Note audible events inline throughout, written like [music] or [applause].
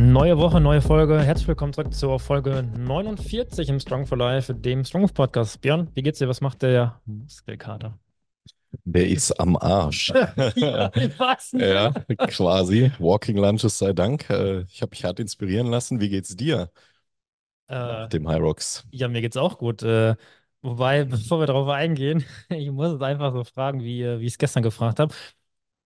Neue Woche, neue Folge. Herzlich willkommen zurück zur Folge 49 im Strong for Life, dem Strong Podcast. Björn, wie geht's dir? Was macht der Muskelkater? Der ist am Arsch. [laughs] ja? Ja, quasi. Walking Lunches sei Dank. Äh, Ich habe mich hart inspirieren lassen. Wie geht's dir Äh, dem High Rocks? ja, mir geht's auch gut. Äh, wobei, [laughs] bevor wir darauf eingehen, [laughs] ich muss es einfach so fragen, wie, äh, wie ich es gestern gefragt habe.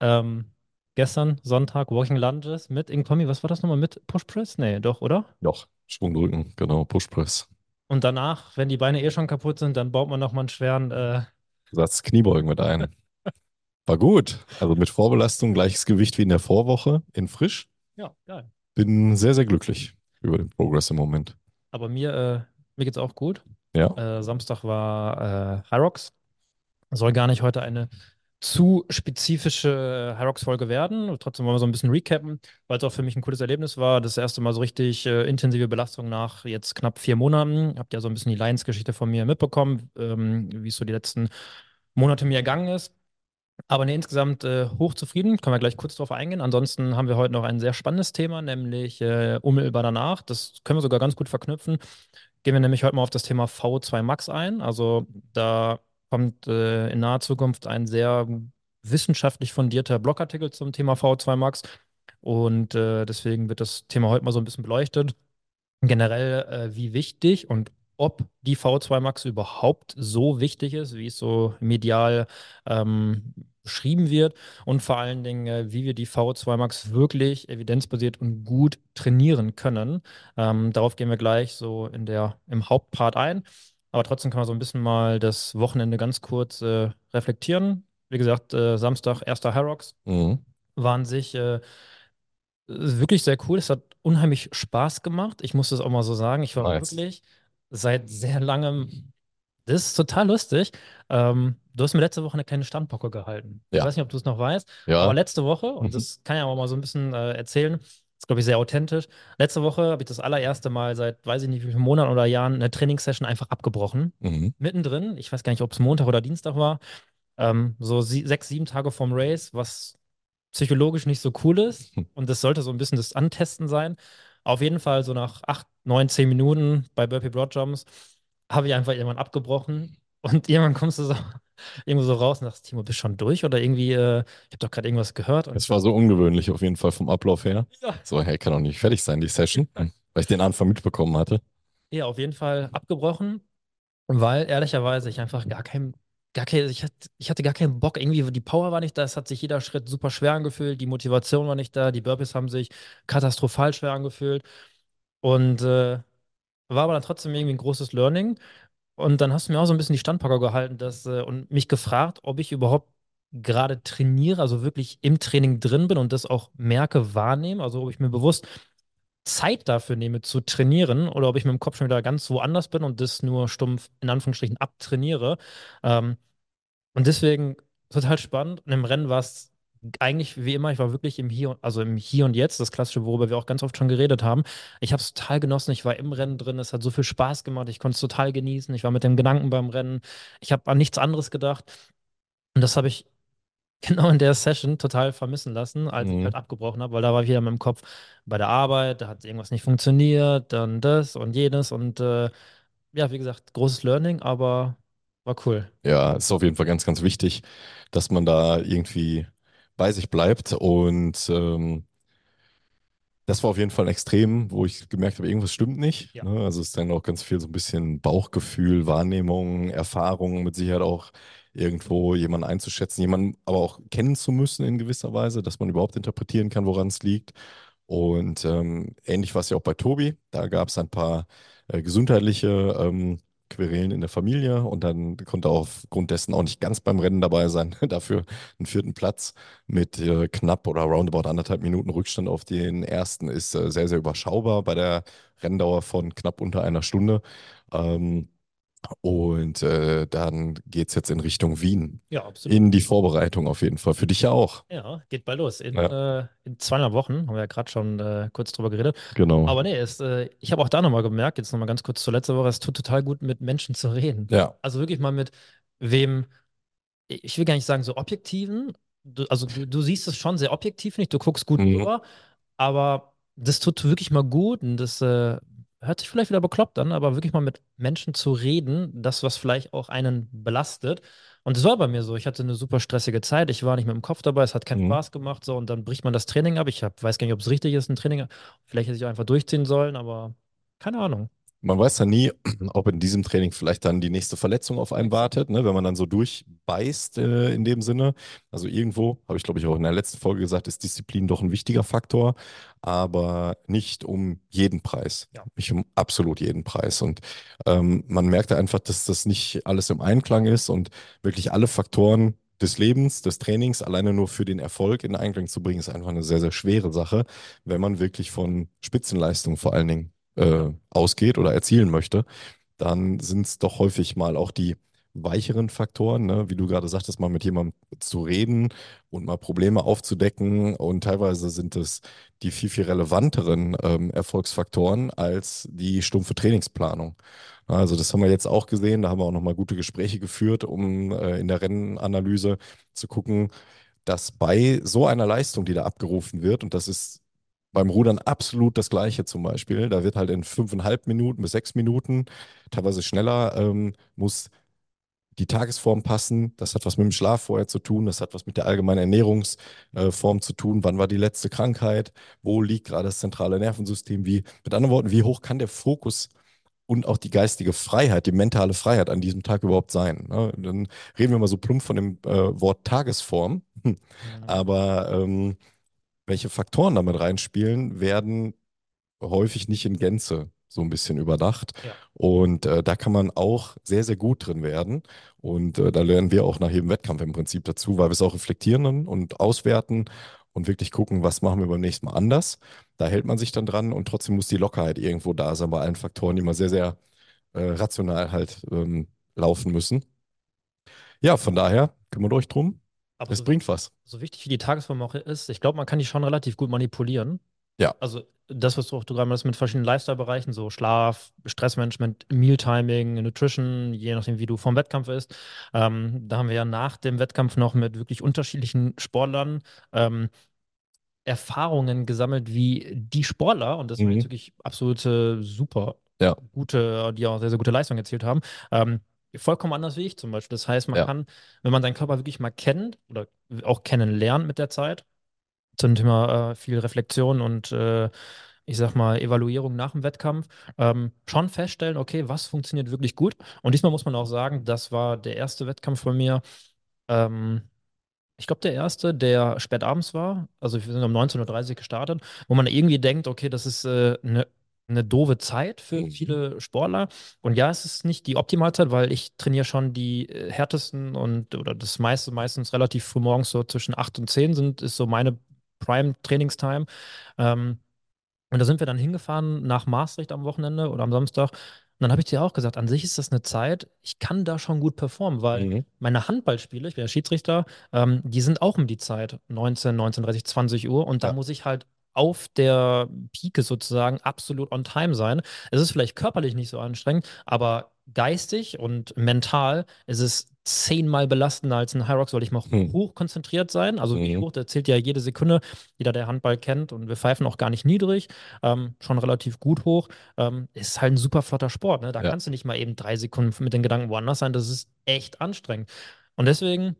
Ähm, gestern, Sonntag, Walking Lunges mit Inkomi, was war das nochmal? Mit Push Press? Nee, doch, oder? Doch, Schwungdrücken, genau, Pushpress. Und danach, wenn die Beine eh schon kaputt sind, dann baut man nochmal einen schweren. Äh, Satz Kniebeugen mit ein. [laughs] War gut. Also mit Vorbelastung, gleiches Gewicht wie in der Vorwoche in frisch. ja, geil. Bin sehr, sehr glücklich über den Progress im Moment. Aber mir, äh, mir geht's auch gut. Ja, Äh, Samstag war äh, High Rocks. Soll gar nicht heute eine zu spezifische High Rocks-Folge werden. Trotzdem wollen wir so ein bisschen recappen, weil es auch für mich ein cooles Erlebnis war. Das erste Mal so richtig äh, intensive Belastung nach jetzt knapp vier Monaten. Habt ja so ein bisschen die Lions-Geschichte von mir mitbekommen, ähm, wie es so die letzten Monate mir ergangen ist. Aber nee, insgesamt äh, hochzufrieden. Können wir gleich kurz drauf eingehen. Ansonsten haben wir heute noch ein sehr spannendes Thema, nämlich äh, unmittelbar danach. Das können wir sogar ganz gut verknüpfen. Gehen wir nämlich heute mal auf das Thema V2 Max ein. Also da kommt äh, in naher Zukunft ein sehr wissenschaftlich fundierter Blogartikel zum Thema V2 Max. Und äh, deswegen wird das Thema heute mal so ein bisschen beleuchtet. Generell, äh, wie wichtig und ob die V2 Max überhaupt so wichtig ist, wie es so medial ähm, beschrieben wird. Und vor allen Dingen, äh, wie wir die V2 Max wirklich evidenzbasiert und gut trainieren können. Ähm, darauf gehen wir gleich so in der, im Hauptpart ein. Aber trotzdem kann man so ein bisschen mal das Wochenende ganz kurz äh, reflektieren. Wie gesagt, äh, Samstag, erster Harrocks, mhm. war an sich äh, wirklich sehr cool. Es hat unheimlich Spaß gemacht. Ich muss das auch mal so sagen. Ich war Nice. wirklich seit sehr langem. Das ist total lustig. Ähm, du hast mir letzte Woche eine kleine Standpocke gehalten. Ich Ja. weiß nicht, ob du es noch weißt, Ja. aber letzte Woche, und Mhm. das kann ich auch mal so ein bisschen äh, erzählen, ist, glaube ich, sehr authentisch. Letzte Woche habe ich das allererste Mal seit, weiß ich nicht, wie vielen Monaten oder Jahren eine Trainingssession einfach abgebrochen. Mhm. Mittendrin, ich weiß gar nicht, ob es Montag oder Dienstag war, ähm, so sie sechs, sieben Tage vorm Race, was psychologisch nicht so cool ist. Hm. Und das sollte so ein bisschen das Antesten sein. Auf jeden Fall so nach acht, neun, zehn Minuten bei Burpee Broad Jumps habe ich einfach irgendwann abgebrochen. Und irgendwann kommst du so irgendwo so raus und sagst, Timo, bist schon durch? Oder irgendwie, äh, ich habe doch gerade irgendwas gehört. Und Es war so ungewöhnlich auf jeden Fall vom Ablauf her. ja. So, hey, kann doch nicht fertig sein, die Session, weil ich den Anfang mitbekommen hatte. Ja, auf jeden Fall abgebrochen, weil ehrlicherweise ich einfach gar keinen, gar kein, ich hatte, ich hatte gar keinen Bock. Irgendwie, die Power war nicht da, es hat sich jeder Schritt super schwer angefühlt, die Motivation war nicht da, die Burpees haben sich katastrophal schwer angefühlt. Und äh, war aber dann trotzdem irgendwie ein großes Learning. Und dann hast du mir auch so ein bisschen die Standpacker gehalten dass, äh, und mich gefragt, ob ich überhaupt gerade trainiere, also wirklich im Training drin bin und das auch merke, wahrnehme, also ob ich mir bewusst Zeit dafür nehme zu trainieren oder ob ich mit dem Kopf schon wieder ganz woanders bin und das nur stumpf in Anführungsstrichen abtrainiere. Ähm, und deswegen total spannend. Und im Rennen war es eigentlich wie immer, ich war wirklich im Hier, und- also im Hier und Jetzt, das Klassische, worüber wir auch ganz oft schon geredet haben. Ich habe es total genossen, ich war im Rennen drin, es hat so viel Spaß gemacht, ich konnte es total genießen, ich war mit dem Gedanken beim Rennen, ich habe an nichts anderes gedacht. Und das habe ich [laughs] genau in der Session total vermissen lassen, als ich Mhm. halt abgebrochen habe, weil da war ich wieder mit dem Kopf bei der Arbeit, da hat irgendwas nicht funktioniert, dann das und jenes und äh, ja, wie gesagt, großes Learning, aber war cool. Ja, es ist auf jeden Fall ganz, ganz wichtig, dass man da irgendwie bei sich bleibt. Und ähm, das war auf jeden Fall extrem, wo ich gemerkt habe, irgendwas stimmt nicht. Ja. Ne? Also es ist dann auch ganz viel so ein bisschen Bauchgefühl, Wahrnehmung, Erfahrung, mit Sicherheit auch irgendwo jemanden einzuschätzen, jemanden aber auch kennen zu müssen in gewisser Weise, dass man überhaupt interpretieren kann, woran es liegt. Und ähm, ähnlich war es ja auch bei Tobi. Da gab es ein paar äh, gesundheitliche ähm, Querelen in der Familie und dann konnte er aufgrund dessen auch nicht ganz beim Rennen dabei sein. [laughs] Dafür einen vierten Platz mit äh, knapp oder roundabout anderthalb Minuten Rückstand auf den ersten ist äh, sehr, sehr überschaubar bei der Renndauer von knapp unter einer Stunde. Ähm, und äh, dann geht es jetzt in Richtung Wien. Ja, absolut. In die Vorbereitung auf jeden Fall. Für dich ja auch. Ja, geht bald los. In, Ja. äh, in zweieinhalb Wochen, haben wir ja gerade schon äh, kurz drüber geredet. Genau. Aber nee, es, äh, ich habe auch da nochmal gemerkt, jetzt nochmal ganz kurz zur letzten Woche, es tut total gut, mit Menschen zu reden. ja. Also wirklich mal mit wem, ich will gar nicht sagen so objektiven, du, also du, du siehst es schon sehr objektiv nicht, du guckst gut Mhm. drüber, aber das tut wirklich mal gut und das äh, hört sich vielleicht wieder bekloppt an, aber wirklich mal mit Menschen zu reden, das, was vielleicht auch einen belastet. Und das war bei mir so. Ich hatte eine super stressige Zeit. Ich war nicht mit dem Kopf dabei. Es hat keinen Mhm. Spaß gemacht. So, und dann bricht man das Training ab. Ich hab, weiß gar nicht, ob es richtig ist, ein Training. Vielleicht hätte ich auch einfach durchziehen sollen, aber keine Ahnung. Man weiß ja nie, [clears throat] ob in diesem Training vielleicht dann die nächste Verletzung auf einen wartet, ne? Wenn man dann so durchbeißt äh, in dem Sinne. Also irgendwo, habe ich glaube ich auch in der letzten Folge gesagt, ist Disziplin doch ein wichtiger Faktor, aber nicht um jeden Preis. Ja. Nicht um absolut jeden Preis. Und ähm, man merkt einfach, dass das nicht alles im Einklang ist und wirklich alle Faktoren des Lebens, des Trainings alleine nur für den Erfolg in Einklang zu bringen, ist einfach eine sehr, sehr schwere Sache, wenn man wirklich von Spitzenleistung vor allen Dingen äh, ausgeht oder erzielen möchte, dann sind es doch häufig mal auch die weicheren Faktoren, ne? Wie du gerade sagtest, mal mit jemandem zu reden und mal Probleme aufzudecken. Und teilweise sind es die viel, viel relevanteren ähm, Erfolgsfaktoren als die stumpfe Trainingsplanung. Also das haben wir jetzt auch gesehen, da haben wir auch nochmal gute Gespräche geführt, um äh, in der Rennanalyse zu gucken, dass bei so einer Leistung, die da abgerufen wird, und das ist beim Rudern absolut das Gleiche zum Beispiel. Da wird halt in fünfeinhalb Minuten bis sechs Minuten, teilweise schneller, ähm, muss die Tagesform passen. Das hat was mit dem Schlaf vorher zu tun. Das hat was mit der allgemeinen Ernährungsform zu tun. Wann war die letzte Krankheit? Wo liegt gerade das zentrale Nervensystem? Wie, mit anderen Worten, wie hoch kann der Fokus und auch die geistige Freiheit, die mentale Freiheit an diesem Tag überhaupt sein? Ne? Dann reden wir mal so plump von dem äh, Wort Tagesform. Mhm. Aber ähm, welche Faktoren damit reinspielen, werden häufig nicht in Gänze so ein bisschen überdacht. Ja. Und äh, da kann man auch sehr, sehr gut drin werden. Und äh, da lernen wir auch nach jedem Wettkampf im Prinzip dazu, weil wir es auch reflektieren und auswerten und wirklich gucken, was machen wir beim nächsten Mal anders. Da hält man sich dann dran und trotzdem muss die Lockerheit irgendwo da sein bei allen Faktoren, die immer sehr, sehr äh, rational halt ähm, laufen müssen. Ja, von daher kümmert euch drum. Aber Es so, bringt was. so wichtig wie die Tagesform auch ist, ich glaube, man kann die schon relativ gut manipulieren. Ja. Also das, was du auch du gerade meinst mit verschiedenen Lifestyle-Bereichen, so Schlaf, Stressmanagement, Mealtiming, Nutrition, je nachdem, wie du vom Wettkampf ist. Ähm, da haben wir ja nach dem Wettkampf noch mit wirklich unterschiedlichen Sportlern ähm, Erfahrungen gesammelt, wie die Sportler, und das Mhm. wirklich absolute super Ja. gute, die auch sehr, sehr gute Leistungen erzielt haben, ähm, vollkommen anders wie ich zum Beispiel. Das heißt, man Ja. kann, wenn man seinen Körper wirklich mal kennt oder auch kennenlernt mit der Zeit, zum Thema äh, viel Reflexion und äh, ich sag mal Evaluierung nach dem Wettkampf, ähm, schon feststellen, okay, was funktioniert wirklich gut. Und diesmal muss man auch sagen, das war der erste Wettkampf von mir. Ähm, ich glaube, der erste, der spät abends war, also wir sind um 19.30 Uhr gestartet, wo man irgendwie denkt, okay, das ist eine äh, ne eine doofe Zeit für Mhm. viele Sportler. Und ja, es ist nicht die Optimalzeit, weil ich trainiere schon die äh, härtesten und oder das meiste meistens relativ früh morgens, so zwischen 8 und 10 sind, ist so meine Prime-Trainingstime. Ähm, und da sind wir dann hingefahren nach Maastricht am Wochenende oder am Samstag. Und dann habe ich dir auch gesagt, an sich ist das eine Zeit, ich kann da schon gut performen, weil Mhm. meine Handballspiele, ich bin ja Schiedsrichter, ähm, die sind auch um die Zeit, 19, 19.30, 20 Uhr. Und da Ja. muss ich halt auf der Pike sozusagen absolut on time sein. Es ist vielleicht körperlich nicht so anstrengend, aber geistig und mental ist es zehnmal belastender als ein Hyrox, weil ich muss Mhm. hoch konzentriert sein. Also wie Mhm. hoch, der zählt ja jede Sekunde, jeder, der Handball kennt. Und wir pfeifen auch gar nicht niedrig ähm, schon relativ gut hoch. Ähm, ist halt ein super flotter Sport. Ne? Da Ja. kannst du nicht mal eben drei Sekunden mit den Gedanken woanders sein. Das ist echt anstrengend. Und deswegen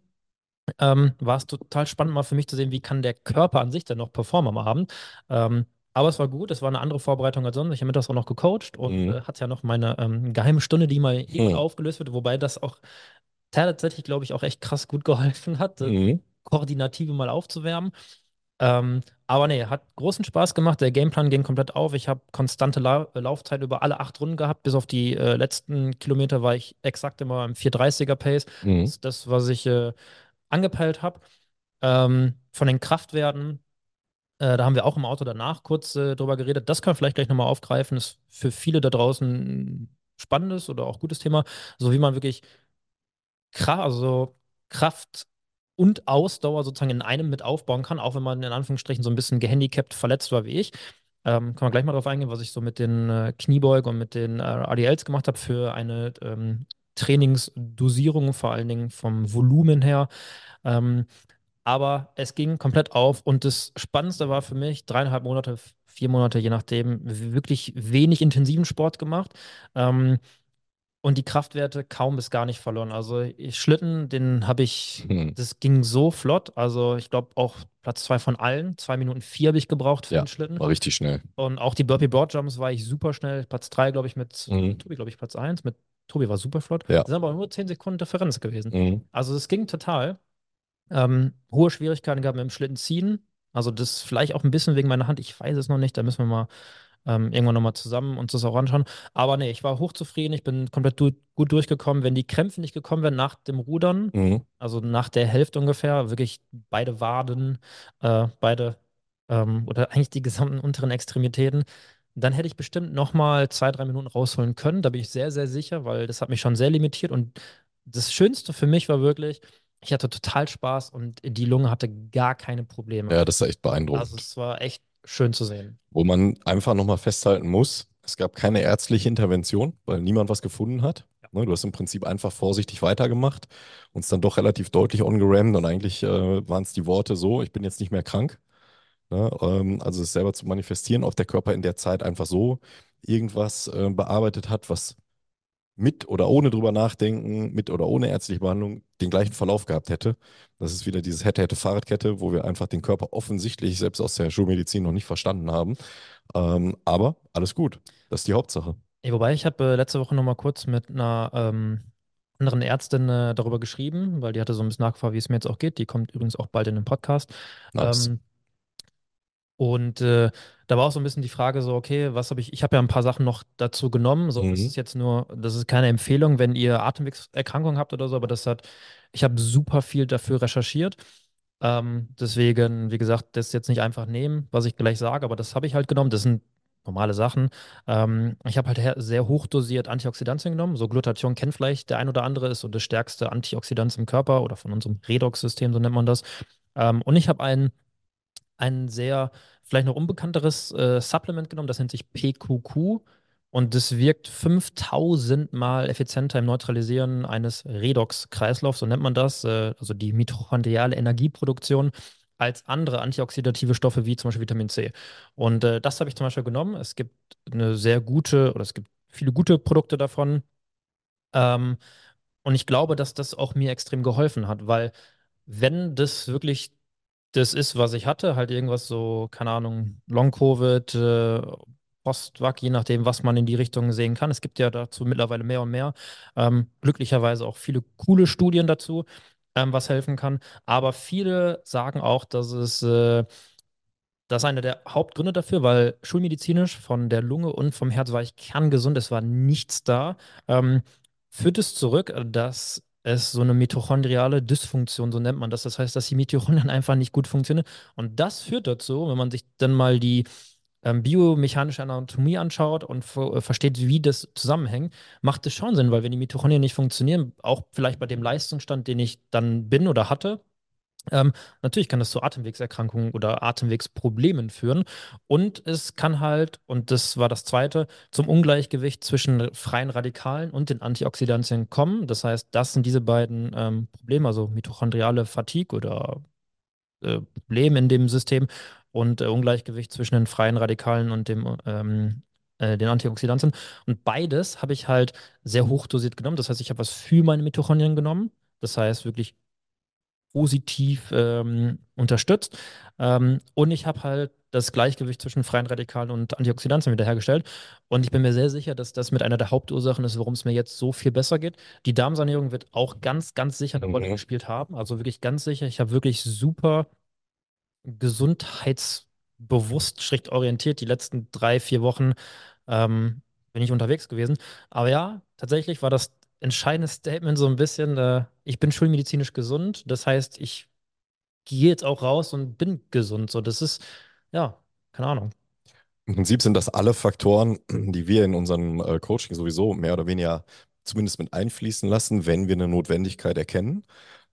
ähm, war es total spannend, mal für mich zu sehen, wie kann der Körper an sich denn noch performen am Abend. Ähm, aber es war gut, es war eine andere Vorbereitung als sonst. Ich habe mittags auch noch gecoacht und Mhm. äh, hatte ja noch meine ähm, geheime Stunde, die mal Mhm. aufgelöst wird, wobei das auch tatsächlich, glaube ich, auch echt krass gut [laughs] geholfen hat, das Mhm. Koordinative mal aufzuwärmen. Ähm, aber nee, hat großen Spaß gemacht. Der Gameplan ging komplett auf. Ich habe konstante La Laufzeit über alle acht Runden gehabt. Bis auf die äh, letzten Kilometer war ich exakt immer im 430er Pace. Mhm. Das das, was ich äh, angepeilt habe. Ähm, von den Kraftwerten, äh, da haben wir auch im Auto danach kurz äh, drüber geredet. Das können wir vielleicht gleich nochmal aufgreifen. Ist für viele da draußen ein spannendes oder auch gutes Thema. So wie man wirklich Kraft, also Kraft und Ausdauer sozusagen in einem mit aufbauen kann, auch wenn man in Anführungsstrichen so ein bisschen gehandicapt verletzt war wie ich. Ähm, kann man gleich mal drauf eingehen, was ich so mit den äh, Kniebeugen und mit den äh, ADLs gemacht habe für eine ähm, Trainingsdosierung, vor allen Dingen vom Volumen her. Ähm, aber es ging komplett auf und das Spannendste war für mich, dreieinhalb Monate vier Monate, je nachdem, wirklich wenig intensiven Sport gemacht. Ähm, und die Kraftwerte kaum bis gar nicht verloren. Also ich, Schlitten, den habe ich, Hm. das ging so flott. Also ich glaube auch Platz zwei von allen. Zwei Minuten vier habe ich gebraucht für Ja, den Schlitten. war richtig schnell. Und auch die Burpee Broad Jumps war ich super schnell. Platz drei, glaube ich, mit Mhm. Tobi, glaube ich, Platz eins. Mit Tobi war super flott. Ja. Das sind aber nur zehn Sekunden Differenz gewesen. Mhm. Also es ging total. Ähm, hohe Schwierigkeiten gehabt mit dem Schlitten ziehen. Also das vielleicht auch ein bisschen wegen meiner Hand. Ich weiß es noch nicht. Da müssen wir mal ähm, irgendwann nochmal zusammen uns das auch anschauen. Aber nee, ich war hochzufrieden. Ich bin komplett du gut durchgekommen. Wenn die Krämpfe nicht gekommen wären nach dem Rudern, Mhm. also nach der Hälfte ungefähr, wirklich beide Waden, äh, beide ähm, oder eigentlich die gesamten unteren Extremitäten, dann hätte ich bestimmt nochmal zwei, drei Minuten rausholen können. Da bin ich sehr, sehr sicher, weil das hat mich schon sehr limitiert. Und das Schönste für mich war wirklich, ich hatte total Spaß und die Lunge hatte gar keine Probleme. Ja, das ist echt Also beeindruckend. es war echt schön zu sehen. Wo man einfach nochmal festhalten muss, es gab keine ärztliche Intervention, weil niemand was gefunden hat. Ne, du hast im Prinzip einfach vorsichtig weitergemacht und es dann doch relativ deutlich ongerammt und eigentlich äh, waren es die Worte so, ich bin jetzt nicht mehr krank. Ne, ähm, also es selber zu manifestieren, ob der Körper in der Zeit einfach so irgendwas äh, bearbeitet hat, was mit oder ohne drüber nachdenken, mit oder ohne ärztliche Behandlung den gleichen Verlauf gehabt hätte. Das ist wieder dieses hätte, hätte, Fahrradkette, wo wir einfach den Körper offensichtlich selbst aus der Schulmedizin noch nicht verstanden haben. Ähm, aber alles gut. Das ist die Hauptsache. Ja, wobei ich habe äh, letzte Woche noch mal kurz mit einer ähm, anderen Ärztin äh, darüber geschrieben, weil die hatte so ein bisschen nachgefragt, wie es mir jetzt auch geht. Die kommt übrigens auch bald in den Podcast. Nice. Ähm, und äh, da war auch so ein bisschen die Frage so, okay, was habe ich, ich habe ja ein paar Sachen noch dazu genommen. So, das Mhm. ist jetzt nur, das ist keine Empfehlung, wenn ihr Atemwegserkrankungen habt oder so, aber das hat, ich habe super viel dafür recherchiert. Ähm, deswegen, wie gesagt, das jetzt nicht einfach nehmen, was ich gleich sage, aber das habe ich halt genommen. Das sind normale Sachen. Ähm, ich habe halt sehr hochdosiert Antioxidantien genommen. So Glutathion kennt vielleicht der ein oder andere, ist so das stärkste Antioxidant im Körper oder von unserem Redox-System, so nennt man das. Ähm, und ich habe einen ein sehr, vielleicht noch unbekannteres äh, Supplement genommen, das nennt sich PQQ und das wirkt 5000 Mal effizienter im Neutralisieren eines Redox-Kreislaufs, so nennt man das, äh, also die mitochondriale Energieproduktion, als andere antioxidative Stoffe wie zum Beispiel Vitamin C. Und äh, das habe ich zum Beispiel genommen. Es gibt eine sehr gute, oder es gibt viele gute Produkte davon. Ähm, und ich glaube, dass das auch mir extrem geholfen hat, weil wenn das wirklich das ist, was ich hatte, halt irgendwas so, keine Ahnung, Long-Covid, äh, Post-Vac, je nachdem, was man in die Richtung sehen kann. Es gibt ja dazu mittlerweile mehr und mehr. Ähm, glücklicherweise auch viele coole Studien dazu, ähm, was helfen kann. Aber viele sagen auch, dass es äh, das ist einer der Hauptgründe dafür, weil schulmedizinisch von der Lunge und vom Herz war ich kerngesund, es war nichts da. Ähm, führt es zurück, dass es so eine mitochondriale Dysfunktion, so nennt man das. Das heißt, dass die Mitochondrien [laughs] einfach nicht gut funktionieren. Und das führt dazu, wenn man sich dann mal die ähm, biomechanische Anatomie anschaut und äh, versteht, wie das zusammenhängt, macht es schon Sinn, weil wenn die Mitochondrien nicht funktionieren, auch vielleicht bei dem Leistungsstand, den ich dann bin oder hatte, ähm, natürlich kann das zu Atemwegserkrankungen oder Atemwegsproblemen führen. Und es kann halt, und das war das Zweite, zum Ungleichgewicht zwischen freien Radikalen und den Antioxidantien kommen. Das heißt, das sind diese beiden ähm, Probleme, also mitochondriale Fatigue oder äh, Problem in dem System und äh, Ungleichgewicht zwischen den freien Radikalen und dem, ähm, äh, den Antioxidantien. Und beides habe ich halt sehr hoch dosiert genommen. Das heißt, ich habe was für meine Mitochondrien genommen. Das heißt, wirklich positiv ähm, unterstützt. Ähm, und ich habe halt das Gleichgewicht zwischen freien Radikalen und Antioxidantien wiederhergestellt. Und ich bin mir sehr sicher, dass das mit einer der Hauptursachen ist, warum es mir jetzt so viel besser geht. Die Darmsanierung wird auch ganz, ganz sicher eine Rolle Mhm. gespielt haben. Also wirklich ganz sicher. Ich habe wirklich super gesundheitsbewusst, schräg orientiert die letzten drei, vier Wochen ähm, bin ich unterwegs gewesen. Aber ja, tatsächlich war das entscheidende Statement so ein bisschen, äh, ich bin schulmedizinisch gesund. Das heißt, ich gehe jetzt auch raus und bin gesund. So, das ist, ja, keine Ahnung. Im Prinzip sind das alle Faktoren, die wir in unserem äh, Coaching sowieso mehr oder weniger zumindest mit einfließen lassen, wenn wir eine Notwendigkeit erkennen,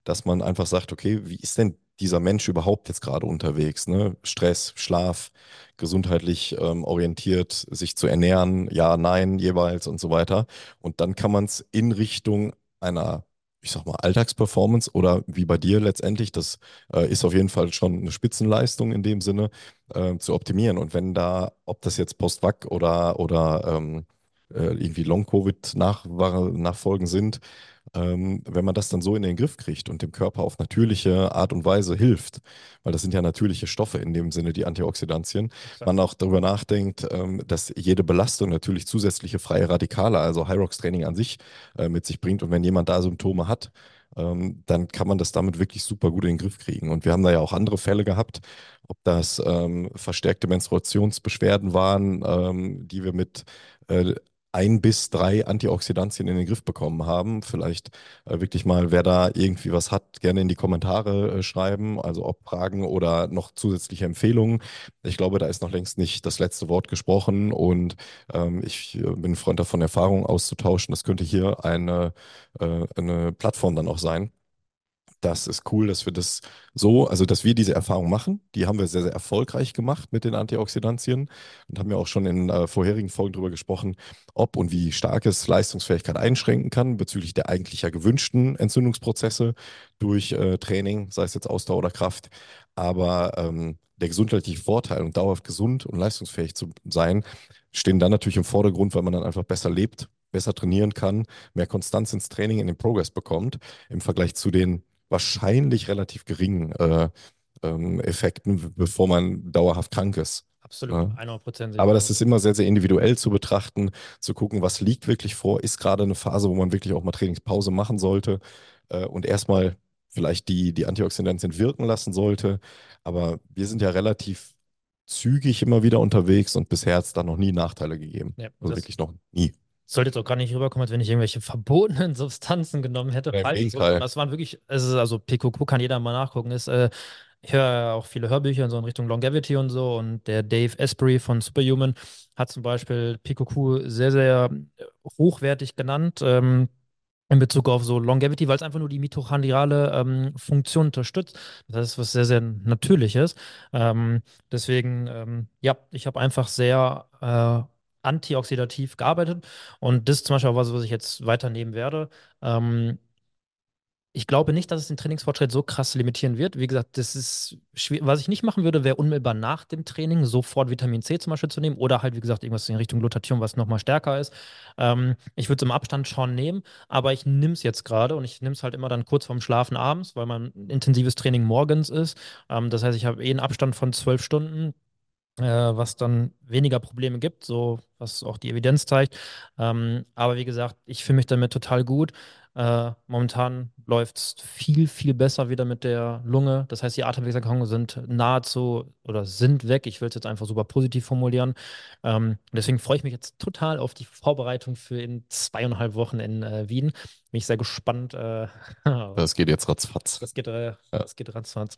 dass man einfach sagt, okay, wie ist denn dieser Mensch überhaupt jetzt gerade unterwegs? Ne? Stress, Schlaf, gesundheitlich ähm, orientiert, sich zu ernähren, ja, nein, jeweils und so weiter. Und dann kann man es in Richtung einer ich sag mal, Alltagsperformance oder wie bei dir letztendlich, das äh, ist auf jeden Fall schon eine Spitzenleistung in dem Sinne, äh, zu optimieren. Und wenn da, ob das jetzt Post-Vac oder, oder ähm, äh, irgendwie Long-Covid-Nachfolgen sind, ähm, wenn man das dann so in den Griff kriegt und dem Körper auf natürliche Art und Weise hilft, weil das sind ja natürliche Stoffe in dem Sinne, die Antioxidantien, Exakt. man auch darüber nachdenkt, ähm, dass jede Belastung natürlich zusätzliche freie Radikale, also Hyrox-Training an sich, äh, mit sich bringt. Und wenn jemand da Symptome hat, ähm, dann kann man das damit wirklich super gut in den Griff kriegen. Und wir haben da ja auch andere Fälle gehabt, ob das ähm, verstärkte Menstruationsbeschwerden waren, ähm, die wir mit äh, ein bis drei Antioxidantien in den Griff bekommen haben. Vielleicht äh, wirklich mal, wer da irgendwie was hat, gerne in die Kommentare äh, schreiben, also ob Fragen oder noch zusätzliche Empfehlungen. Ich glaube, da ist noch längst nicht das letzte Wort gesprochen und ähm, ich äh, bin Freund davon, Erfahrungen auszutauschen. Das könnte hier eine, äh, eine Plattform dann auch sein das ist cool, dass wir das so, also dass wir diese Erfahrung machen. Die haben wir sehr, sehr erfolgreich gemacht mit den Antioxidantien und haben ja auch schon in äh, vorherigen Folgen darüber gesprochen, ob und wie stark es Leistungsfähigkeit einschränken kann bezüglich der eigentlich ja gewünschten Entzündungsprozesse durch äh, Training, sei es jetzt Ausdauer oder Kraft. Aber ähm, der gesundheitliche Vorteil und dauerhaft gesund und leistungsfähig zu sein, stehen dann natürlich im Vordergrund, weil man dann einfach besser lebt, besser trainieren kann, mehr Konstanz ins Training, in den Progress bekommt, im Vergleich zu den wahrscheinlich relativ geringen äh, ähm, Effekten, bevor man dauerhaft krank ist. Absolut, Ja. 100% sehe ich Aber das ist immer sehr, sehr individuell zu betrachten, zu gucken, was liegt wirklich vor, ist gerade eine Phase, wo man wirklich auch mal Trainingspause machen sollte äh, und erstmal vielleicht die, die Antioxidantien wirken lassen sollte. Aber wir sind ja relativ zügig immer wieder unterwegs und bisher hat es da noch nie Nachteile gegeben. Ja, Also wirklich noch nie. Sollte jetzt auch gar nicht rüberkommen, als wenn ich irgendwelche [laughs] verbotenen Substanzen genommen hätte. Ja, Falsch. Das waren wirklich, es ist also PQQ kann jeder mal nachgucken, ist, äh, ich höre ja auch viele Hörbücher in so in Richtung Longevity und so und der Dave Asprey von Superhuman hat zum Beispiel PQQ sehr, sehr äh, hochwertig genannt. Ähm, in Bezug auf so Longevity, weil es einfach nur die mitochondriale ähm, Funktion unterstützt. Das ist was sehr, sehr Natürliches. Ähm, deswegen, ähm, ja, ich habe einfach sehr äh, antioxidativ gearbeitet und das ist zum Beispiel auch was, was ich jetzt weiternehmen werde. Ähm, ich glaube nicht, dass es den Trainingsfortschritt so krass limitieren wird. Wie gesagt, das ist schwierig. Was ich nicht machen würde, wäre unmittelbar nach dem Training sofort Vitamin C zum Beispiel zu nehmen oder halt, wie gesagt, irgendwas in Richtung Glutathion, was nochmal stärker ist. Ähm, ich würde es im Abstand schon nehmen, aber ich nehme es jetzt gerade und ich nehme es halt immer dann kurz vorm Schlafen abends, weil mein intensives Training morgens ist. Ähm, das heißt, ich habe eh einen Abstand von zwölf Stunden was dann weniger Probleme gibt, so was auch die Evidenz zeigt. Ähm, aber wie gesagt, ich fühle mich damit total gut. Äh, momentan läuft es viel, viel besser wieder mit der Lunge. Das heißt, die Atemwegserkrankungen sind nahezu oder sind weg. Ich will es jetzt einfach super positiv formulieren. Ähm, deswegen freue ich mich jetzt total auf die Vorbereitung für in zweieinhalb Wochen in äh, Wien. Bin ich sehr gespannt. Äh, [laughs] Das geht jetzt ratzfatz. das geht, äh, Ja. das geht ratzfatz.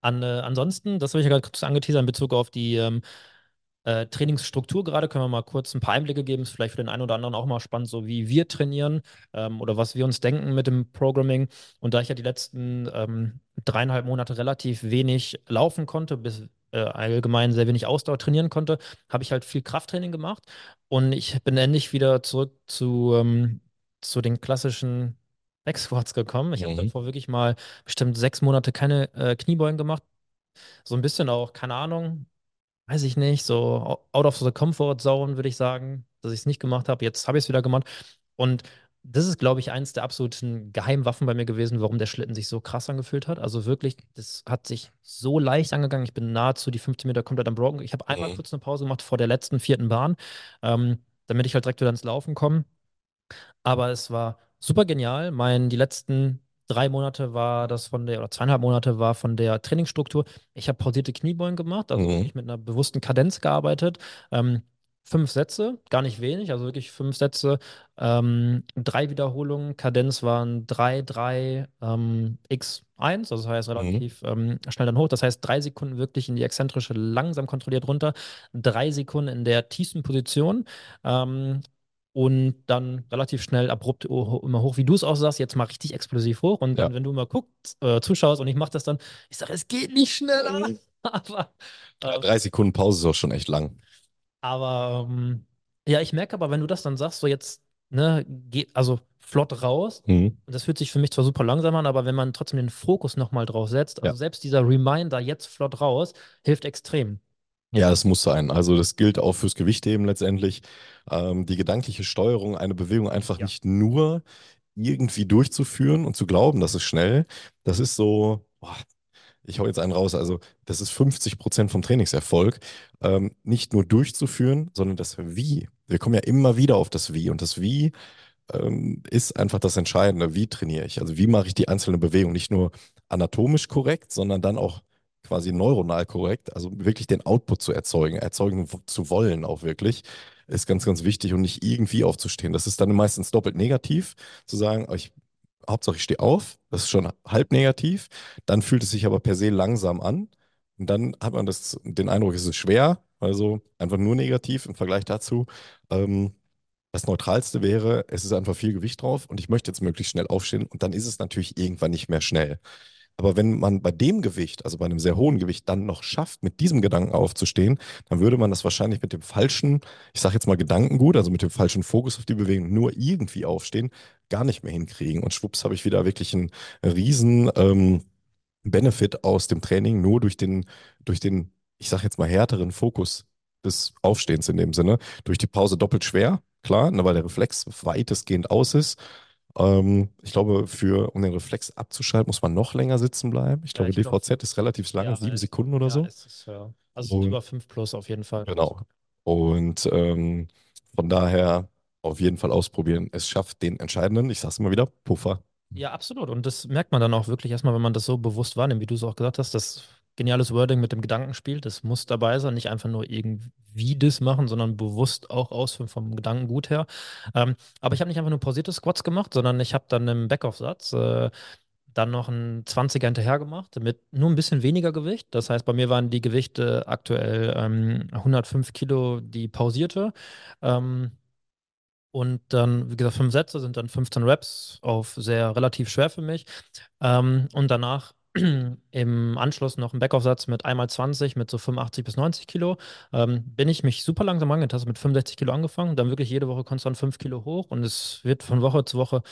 An, äh, ansonsten, das habe ich ja gerade kurz angeteasert in Bezug auf die ähm, äh, Trainingsstruktur gerade, können wir mal kurz ein paar Einblicke geben. Ist vielleicht für den einen oder anderen auch mal spannend, so wie wir trainieren ähm, oder was wir uns denken mit dem Programming. Und da ich ja die letzten ähm, dreieinhalb Monate relativ wenig laufen konnte, bis äh, allgemein sehr wenig Ausdauer trainieren konnte, habe ich halt viel Krafttraining gemacht. Und ich bin endlich wieder zurück zu, ähm, zu den klassischen Backsquats gekommen. Ich habe Mhm. davor wirklich mal bestimmt sechs Monate keine äh, Kniebeugen gemacht. So ein bisschen auch, keine Ahnung, weiß ich nicht, so out of the comfort zone, würde ich sagen, dass ich es nicht gemacht habe. Jetzt habe ich es wieder gemacht. Und das ist, glaube ich, eins der absoluten Geheimwaffen bei mir gewesen, warum der Schlitten sich so krass angefühlt hat. Also wirklich, das hat sich so leicht angegangen. Ich bin nahezu die 15 Meter komplett am Broken. Ich habe einmal Mhm. kurz eine Pause gemacht vor der letzten vierten Bahn, ähm, damit ich halt direkt wieder ins Laufen komme. Aber es war super genial. Mein, die letzten drei Monate war das von der, oder zweieinhalb Monate war von der Trainingsstruktur. Ich habe pausierte Kniebeugen gemacht, also Mhm. wirklich mit einer bewussten Kadenz gearbeitet. Ähm, fünf Sätze, gar nicht wenig, also wirklich fünf Sätze, ähm, drei Wiederholungen. Kadenz waren 3, 3, ähm, x1, also das heißt Mhm. relativ ähm, schnell dann hoch. Das heißt, drei Sekunden wirklich in die exzentrische, langsam kontrolliert runter, drei Sekunden in der tiefsten Position. Und dann relativ schnell abrupt immer hoch, wie du es auch sagst, jetzt mal richtig explosiv hoch. Und dann, Ja. wenn du immer guckst, äh, zuschaust und ich mache das dann, ich sage, es geht nicht schneller. Mhm. [laughs] Aber, Ja, ähm, drei Sekunden Pause ist auch schon echt lang. aber ähm, ja, ich merke aber, wenn du das dann sagst, so jetzt ne, geht also flott raus. Mhm. Und das fühlt sich für mich zwar super langsam an, aber wenn man trotzdem den Fokus nochmal drauf setzt, also Ja. selbst dieser Reminder jetzt flott raus, hilft extrem. Ja, es muss sein. Also das gilt auch fürs Gewichtheben letztendlich. Ähm, die gedankliche Steuerung, eine Bewegung einfach Ja. nicht nur irgendwie durchzuführen und zu glauben, das ist schnell. Das ist so, boah, ich hau jetzt einen raus, also das ist 50 Prozent vom Trainingserfolg. Ähm, nicht nur durchzuführen, sondern das Wie. Wir kommen ja immer wieder auf das Wie. Und das Wie ähm, ist einfach das Entscheidende. Wie trainiere ich? Also wie mache ich die einzelne Bewegung? Nicht nur anatomisch korrekt, sondern dann auch quasi neuronal korrekt. Also wirklich den Output zu erzeugen, erzeugen zu wollen auch wirklich, ist ganz, ganz wichtig und nicht irgendwie aufzustehen. Das ist dann meistens doppelt negativ, zu sagen, ich, Hauptsache ich stehe auf, das ist schon halb negativ. Dann fühlt es sich aber per se langsam an. Und dann hat man das, den Eindruck, es ist schwer, also einfach nur negativ im Vergleich dazu. Ähm, das Neutralste wäre, es ist einfach viel Gewicht drauf und ich möchte jetzt möglichst schnell aufstehen und dann ist es natürlich irgendwann nicht mehr schnell. Aber wenn man bei dem Gewicht, also bei einem sehr hohen Gewicht, dann noch schafft, mit diesem Gedanken aufzustehen, dann würde man das wahrscheinlich mit dem falschen, ich sage jetzt mal Gedankengut, also mit dem falschen Fokus auf die Bewegung, nur irgendwie aufstehen, gar nicht mehr hinkriegen. Und schwupps habe ich wieder wirklich einen riesen ähm, Benefit aus dem Training, nur durch den, durch den, ich sage jetzt mal, härteren Fokus des Aufstehens in dem Sinne. Durch die Pause doppelt schwer, klar, ne, weil der Reflex weitestgehend aus ist. Ähm, ich glaube, für, um den Reflex abzuschalten, muss man noch länger sitzen bleiben. Ich Ja, glaube, ich glaub, DVZ ist relativ lange, Ja, sieben es- Sekunden oder ja, so. ist, ja. Also Und- über 5 plus auf jeden Fall. Genau. Und ähm, von daher auf jeden Fall ausprobieren. Es schafft den entscheidenden, ich sage es immer wieder, Puffer. Ja, absolut. Und das merkt man dann auch wirklich erstmal, wenn man das so bewusst wahrnimmt, wie du es auch gesagt hast, das geniales Wording mit dem Gedankenspiel, das muss dabei sein, nicht einfach nur irgendwie das machen, sondern bewusst auch ausführen vom Gedankengut her. Ähm, aber ich habe nicht einfach nur pausierte Squats gemacht, sondern ich habe dann im Backoff-Satz äh, dann noch einen 20er hinterher gemacht mit nur ein bisschen weniger Gewicht. Das heißt, bei mir waren die Gewichte aktuell ähm, 105 Kilo die pausierte. Ähm, und dann, wie gesagt, fünf Sätze sind dann 15 Reps auf sehr relativ schwer für mich. Ähm, und danach im Anschluss noch ein Backoff-Satz mit einmal 20 mit so 85 bis 90 Kilo. Ähm, bin ich mich super langsam angetastet, mit 65 Kilo angefangen, dann wirklich jede Woche konstant 5 Kilo hoch und es wird von Woche zu Woche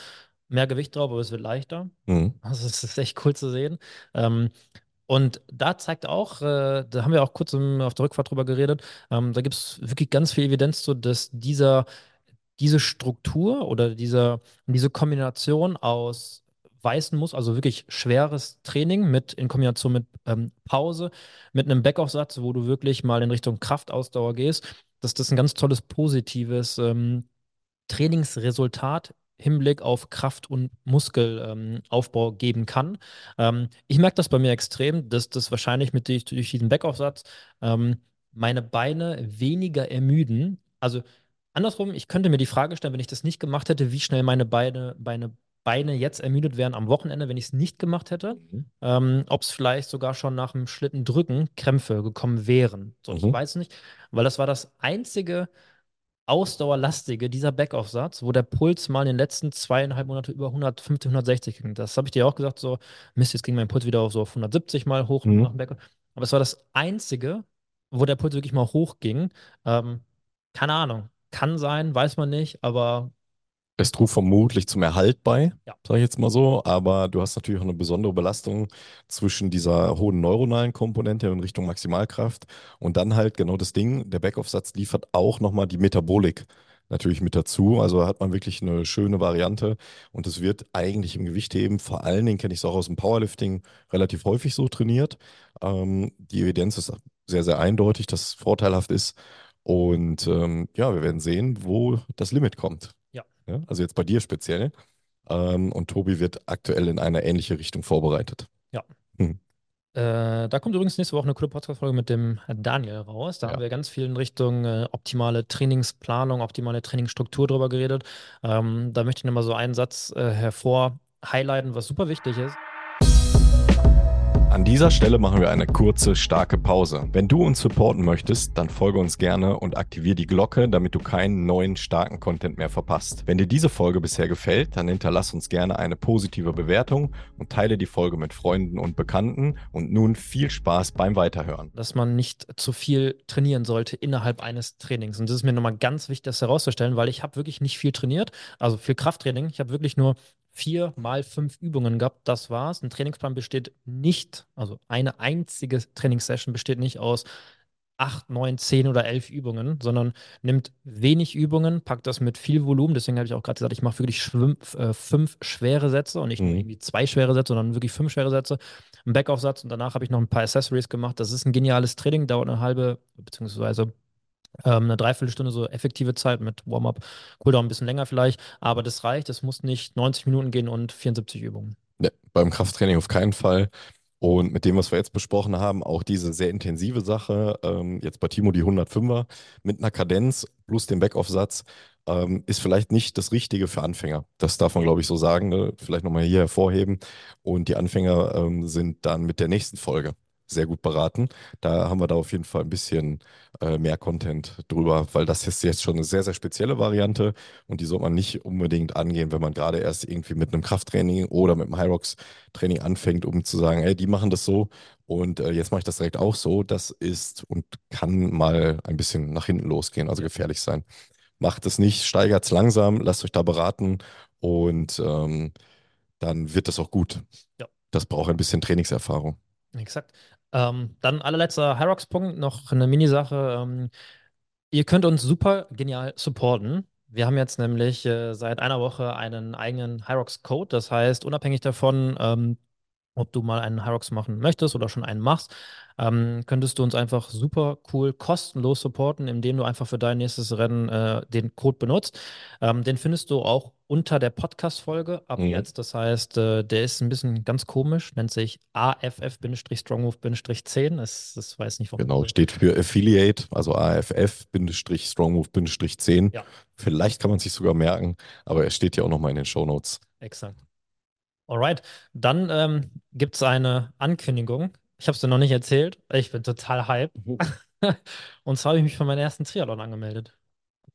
mehr Gewicht drauf, aber es wird leichter. Mhm. Also es ist echt cool zu sehen. Ähm, und da zeigt auch, äh, da haben wir auch kurz im, auf der Rückfahrt drüber geredet, ähm, da gibt es wirklich ganz viel Evidenz zu, dass dieser, diese Struktur oder dieser, diese Kombination aus weißen Muskeln, also wirklich schweres Training mit in Kombination mit ähm, Pause, mit einem Backoff-Satz, wo du wirklich mal in Richtung Kraftausdauer gehst, dass das ein ganz tolles, positives ähm, Trainingsresultat Hinblick auf Kraft- und Muskelaufbau geben kann. Ähm, ich merke das bei mir extrem, dass das wahrscheinlich mit durch, durch diesen Backaufsatz ähm, meine Beine weniger ermüden. Also andersrum, ich könnte mir die Frage stellen, wenn ich das nicht gemacht hätte, wie schnell meine Beine, meine Beine jetzt ermüdet wären am Wochenende, wenn ich es nicht gemacht hätte. Mhm. Ähm, ob es vielleicht sogar schon nach dem Schlitten drücken Krämpfe gekommen wären. So, ich Mhm. weiß nicht, weil das war das einzige ausdauerlastige, dieser Backoff-Satz, wo der Puls mal in den letzten zweieinhalb Monaten über 150, 160 ging. Das habe ich dir auch gesagt, so, Mist, jetzt ging mein Puls wieder auf so auf 170 mal hoch Mhm. nach dem Backoff. Aber es war das einzige, wo der Puls wirklich mal hochging. Ähm, keine Ahnung. Kann sein, weiß man nicht, aber Es trug vermutlich zum Erhalt bei, Ja. sage ich jetzt mal so, aber du hast natürlich auch eine besondere Belastung zwischen dieser hohen neuronalen Komponente in Richtung Maximalkraft und dann halt genau das Ding, der Backoff-Satz liefert auch nochmal die Metabolik natürlich mit dazu. Also hat man wirklich eine schöne Variante und es wird eigentlich im Gewichtheben, vor allen Dingen kenne ich es auch aus dem Powerlifting, relativ häufig so trainiert. Ähm, die Evidenz ist sehr, sehr eindeutig, dass es vorteilhaft ist. Und ähm, ja, wir werden sehen, wo das Limit kommt. Ja, also jetzt bei dir speziell. Ähm, und Tobi wird aktuell in eine ähnliche Richtung vorbereitet. Ja. Hm. Äh, da kommt übrigens nächste Woche eine coole Podcast-Folge mit dem Daniel raus. Da Ja. haben wir ganz viel in Richtung äh, optimale Trainingsplanung, optimale Trainingsstruktur drüber geredet. Ähm, da möchte ich nochmal so einen Satz äh, hervor highlighten, was super wichtig ist. An dieser Stelle machen wir eine kurze, starke Pause. Wenn du uns supporten möchtest, dann folge uns gerne und aktiviere die Glocke, damit du keinen neuen, starken Content mehr verpasst. Wenn dir diese Folge bisher gefällt, dann hinterlass uns gerne eine positive Bewertung und teile die Folge mit Freunden und Bekannten. Und nun viel Spaß beim Weiterhören. dass man nicht zu viel trainieren sollte innerhalb eines Trainings. Und das ist mir nochmal ganz wichtig, das herauszustellen, weil ich habe wirklich nicht viel trainiert, also viel Krafttraining. Ich habe wirklich nur vier mal fünf Übungen gehabt. Das war's. Ein Trainingsplan besteht nicht, also eine einzige Trainingssession besteht nicht aus acht, neun, zehn oder elf Übungen, sondern nimmt wenig Übungen, packt das mit viel Volumen. Deswegen habe ich auch gerade gesagt, ich mache wirklich schwimm- äh, fünf schwere Sätze und nicht nur Mhm. irgendwie zwei schwere Sätze, sondern wirklich fünf schwere Sätze einen Backaufsatz und danach habe ich noch ein paar Accessories gemacht. Das ist ein geniales Training, dauert eine halbe, beziehungsweise ähm, eine Dreiviertelstunde so effektive Zeit mit Warm-up, Cooldown ein bisschen länger vielleicht, aber das reicht. Es muss nicht 90 Minuten gehen und 74 Übungen. Ne, beim Krafttraining auf keinen Fall. Und mit dem, was wir jetzt besprochen haben, auch diese sehr intensive Sache, ähm, jetzt bei Timo die 105er mit einer Kadenz plus dem Backoff-Satz, ähm, ist vielleicht nicht das Richtige für Anfänger. Das darf man, glaube ich, so sagen. Ne? Vielleicht nochmal hier hervorheben. Und die Anfänger ähm, sind dann mit der nächsten Folge sehr gut beraten. Da haben wir da auf jeden Fall ein bisschen äh, mehr Content drüber, weil das ist jetzt schon eine sehr, sehr spezielle Variante und die sollte man nicht unbedingt angehen, wenn man gerade erst irgendwie mit einem Krafttraining oder mit einem Hyrox-Training anfängt, um zu sagen, ey, die machen das so und äh, jetzt mache ich das direkt auch so. Das ist und kann mal ein bisschen nach hinten losgehen, also gefährlich sein. Macht es nicht, steigert es langsam, lasst euch da beraten und ähm, dann wird das auch gut. Ja. Das braucht ein bisschen Trainingserfahrung. Exakt. Ähm, dann allerletzter Hyrox-Punkt, noch eine Mini-Sache. Ähm, ihr könnt uns super genial supporten. Wir haben jetzt nämlich äh, seit einer Woche einen eigenen Hyrox-Code. Das heißt, unabhängig davon, ähm, ob du mal einen Hyrox machen möchtest oder schon einen machst, ähm, könntest du uns einfach super cool kostenlos supporten, indem du einfach für dein nächstes Rennen äh, den Code benutzt. Ähm, den findest du auch unter der Podcast-Folge ab Mhm. jetzt. Das heißt, äh, der ist ein bisschen ganz komisch, nennt sich AFF-Strongmove-10. Das, das weiß nicht, warum. Genau, steht für Affiliate, also AFF-Strongmove-10. Ja. Vielleicht kann man sich sogar merken, aber er steht ja auch nochmal in den Shownotes. Exakt. Alright, dann ähm, gibt es eine Ankündigung. Ich habe es dir noch nicht erzählt. Ich bin total hyped. [laughs] Und zwar habe ich mich für meinen ersten Triathlon angemeldet.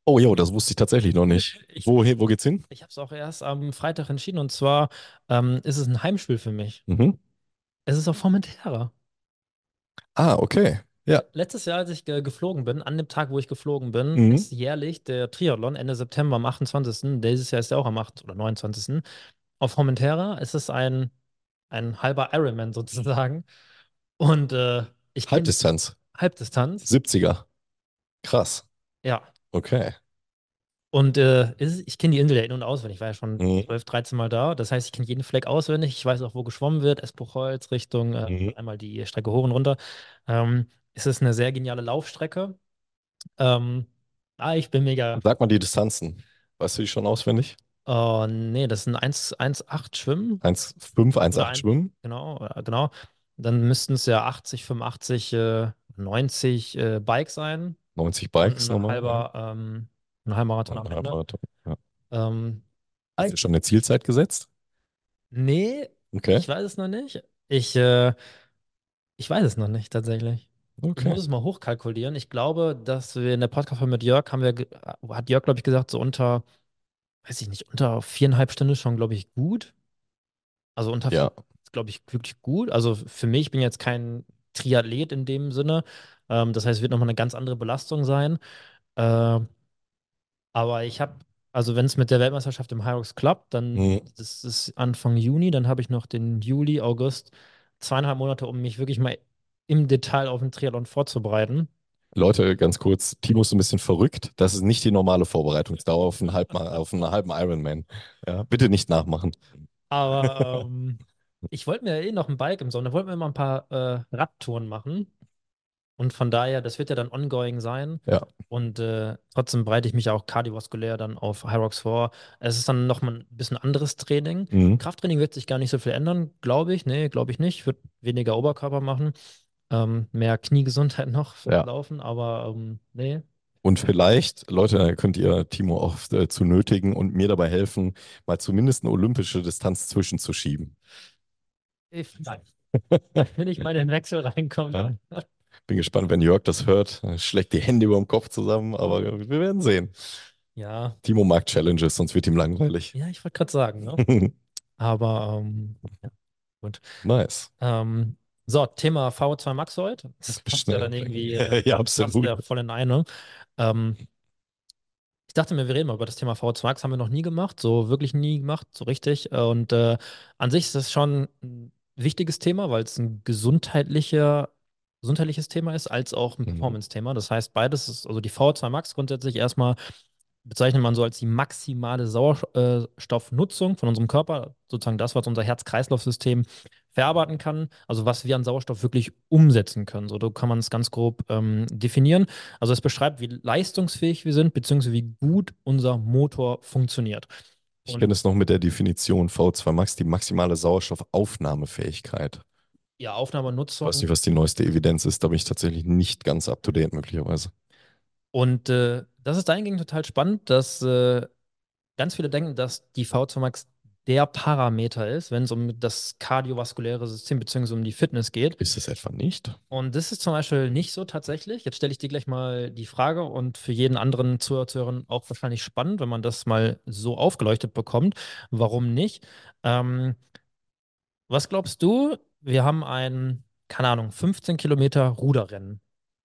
Oh, jo, das wusste ich tatsächlich noch nicht. Ich- Wo, wo geht's hin? Ich habe es auch erst am Freitag entschieden. Und zwar ähm, ist es ein Heimspiel für mich. Mhm. Es ist auf Formentera. Ah, okay. Ja. Letztes Jahr, als ich ge geflogen bin, an dem Tag, wo ich geflogen bin, Mhm. ist jährlich der Triathlon Ende September am 28. Dieses Jahr ist er auch am 8. oder 29. Auf Formentera ist es ein, ein halber Ironman sozusagen. Und äh, ich Halbdistanz, Halbdistanz. 70er. Krass. Ja. Okay. Und äh, ich kenne die Insel ja in- und auswendig. Ich war ja schon Mhm. 12, 13 Mal da. Das heißt, ich kenne jeden Fleck auswendig. Ich weiß auch, wo geschwommen wird. Espuchholz Richtung äh, Mhm. einmal die Strecke hoch und runter. Ähm, es ist eine sehr geniale Laufstrecke. Ähm, ah, ich bin mega. Sag mal die Distanzen. Weißt du die schon auswendig? Oh, nee, das sind 1, 1,8 Schwimmen. 1,5, 1,8 Oder ein- Schwimmen? Genau, genau. Dann müssten es ja 80, 85, äh, 90 äh, Bike sein. 90 Und Bikes ein nochmal. halber, ähm, ein halber Ja. am Ein Ende. Halbmarathon. Ja. Ähm, Hast du schon eine Zielzeit gesetzt? nee, Okay. ich weiß es noch nicht. Ich, äh, ich weiß es noch nicht tatsächlich. Ich Okay. muss es mal hochkalkulieren. Ich glaube, dass wir in der Podcast-Folge mit Jörg haben wir, hat Jörg, glaube ich, gesagt, so unter, weiß ich nicht, unter viereinhalb Stunden schon, glaube ich, gut. Also unter Ja. Glaube ich, wirklich gut. Also für mich, ich bin jetzt kein Triathlet in dem Sinne. Ähm, das heißt, es wird nochmal eine ganz andere Belastung sein. Äh, aber ich habe, also wenn es mit der Weltmeisterschaft im Hyrox klappt, dann Mhm. das ist Anfang Juni, dann habe ich noch den Juli, August, zweieinhalb Monate, um mich wirklich mal im Detail auf den Triathlon vorzubereiten. Leute, ganz kurz, Timo ist ein bisschen verrückt. Das ist nicht die normale Vorbereitungsdauer auf einen, Halbma auf einen halben Ironman. Ja, bitte nicht nachmachen. Aber ähm, ich wollte mir ja eh noch ein Bike im Sommer, wollten wir mal ein paar äh, Radtouren machen. Und von daher, das wird ja dann ongoing sein. Ja. Und äh, trotzdem bereite ich mich auch kardiovaskulär dann auf Hyrox vor. Es ist dann nochmal ein bisschen anderes Training. Mhm. Krafttraining wird sich gar nicht so viel ändern, glaube ich. Nee, glaube ich nicht. Ich würde weniger Oberkörper machen. Ähm, mehr Kniegesundheit [laughs] noch Ja. laufen, aber ähm, nee. Und vielleicht, Leute, könnt ihr Timo auch äh, zu nötigen und mir dabei helfen, mal zumindest eine olympische Distanz zwischenzuschieben. Vielleicht. [laughs] wenn ich mal in den Wechsel reinkomme. Ja. Bin gespannt, wenn Jörg das hört. Schlägt die Hände über dem Kopf zusammen, aber wir werden sehen. Ja, Timo mag Challenges, sonst wird ihm langweilig. ja, ich wollte gerade sagen, ne? [laughs] Aber ähm, ja, gut. Nice. Ähm, so, Thema VO2 Max heute. Das passt ja dann irgendwie äh, [laughs] Ja, absolut. ja voll in eine. Ähm, ich dachte mir, wir reden mal über das Thema VO2 Max, haben wir noch nie gemacht, so wirklich nie gemacht, so richtig. Äh, Und äh, an sich ist das schon wichtiges Thema, weil es ein gesundheitlicher, gesundheitliches Thema ist, als auch ein Mhm. Performance-Thema. Das heißt, beides ist, also die VO2 Max grundsätzlich erstmal bezeichnet man so als die maximale Sauerstoffnutzung von unserem Körper, sozusagen das, was unser Herz-Kreislauf-System verarbeiten kann, also was wir an Sauerstoff wirklich umsetzen können. So kann man es ganz grob ähm, definieren. Also es beschreibt, wie leistungsfähig wir sind, beziehungsweise wie gut unser Motor funktioniert. Ich kenne es noch mit der Definition V2 Max, die maximale Sauerstoffaufnahmefähigkeit. Ja, Aufnahme und Ich Nutzung. weiß nicht, was die neueste Evidenz ist, da bin ich tatsächlich nicht ganz up to date möglicherweise. Und äh, das ist dahingehend total spannend, dass äh, ganz viele denken, dass die V2 Max der Parameter ist, wenn es um das kardiovaskuläre System bzw. um die Fitness geht. Ist es etwa nicht? Und das ist zum Beispiel nicht so tatsächlich. Jetzt stelle ich dir gleich mal die Frage und für jeden anderen Zuhörer, Zuhörerin auch wahrscheinlich spannend, wenn man das mal so aufgeleuchtet bekommt. Warum nicht? Ähm, was glaubst du? Wir haben ein, keine Ahnung, 15 Kilometer Ruderrennen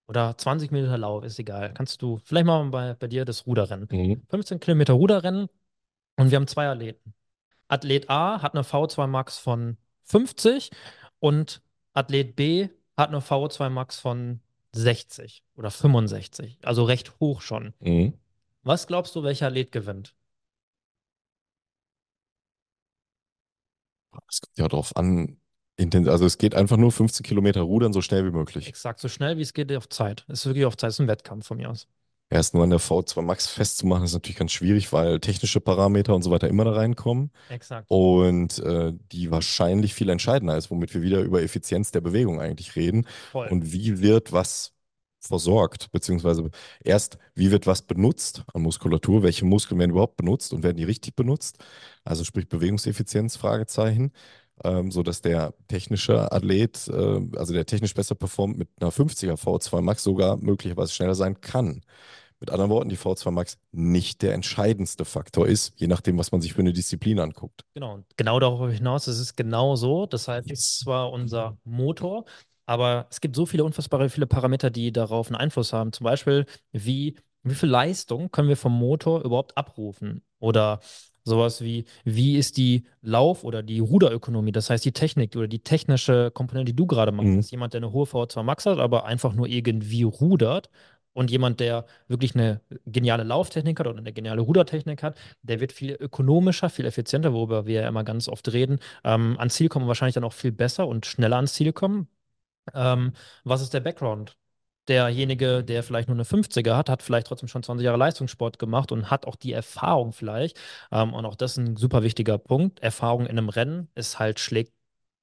oder 20 Meter Lauf, ist egal. Kannst du, vielleicht wir bei, bei dir das Ruderrennen. Mhm. 15 Kilometer Ruderrennen und wir haben zwei Athleten. Athlet A hat eine V2 Max von 50 und Athlet B hat eine V2 Max von 60 oder 65, also recht hoch schon. Mhm. Was glaubst du, welcher Athlet gewinnt? Es kommt ja darauf an. Also es geht einfach nur 15 Kilometer rudern, so schnell wie möglich. Exakt, so schnell wie es geht auf Zeit. Ist wirklich auf Zeit, ist ein Wettkampf von mir aus. Erst nur an der V2 Max festzumachen, ist natürlich ganz schwierig, weil technische Parameter und so weiter immer da reinkommen. Exakt. Und äh, die wahrscheinlich viel entscheidender ist, womit wir wieder über Effizienz der Bewegung eigentlich reden. Voll. Und wie wird was versorgt, beziehungsweise erst, wie wird was benutzt an Muskulatur, welche Muskeln werden überhaupt benutzt und werden die richtig benutzt? Also sprich Bewegungseffizienz, Fragezeichen, ähm, sodass der technische Athlet, äh, also der technisch besser performt mit einer 50er V2 Max sogar möglicherweise schneller sein kann. Mit anderen Worten, die V2 Max nicht der entscheidendste Faktor ist, je nachdem, was man sich für eine Disziplin anguckt. Genau, genau darauf hinaus, es ist genau so. Das heißt, es ist zwar unser Motor, aber es gibt so viele unfassbare viele Parameter, die darauf einen Einfluss haben. Zum Beispiel, wie, wie viel Leistung können wir vom Motor überhaupt abrufen? Oder sowas wie, wie ist die Lauf- oder die Ruderökonomie, das heißt die Technik oder die technische Komponente, die du gerade machst. Mhm. Ist jemand, der eine hohe V2 Max hat, aber einfach nur irgendwie rudert. Und jemand, der wirklich eine geniale Lauftechnik hat oder eine geniale Rudertechnik hat, der wird viel ökonomischer, viel effizienter, worüber wir ja immer ganz oft reden, ähm, ans Ziel kommen und wahrscheinlich dann auch viel besser und schneller ans Ziel kommen. Ähm, was ist der Background? Derjenige, der vielleicht nur eine 50er hat, hat vielleicht trotzdem schon 20 Jahre Leistungssport gemacht und hat auch die Erfahrung vielleicht. Ähm, und auch das ist ein super wichtiger Punkt. Erfahrung in einem Rennen ist halt, schlägt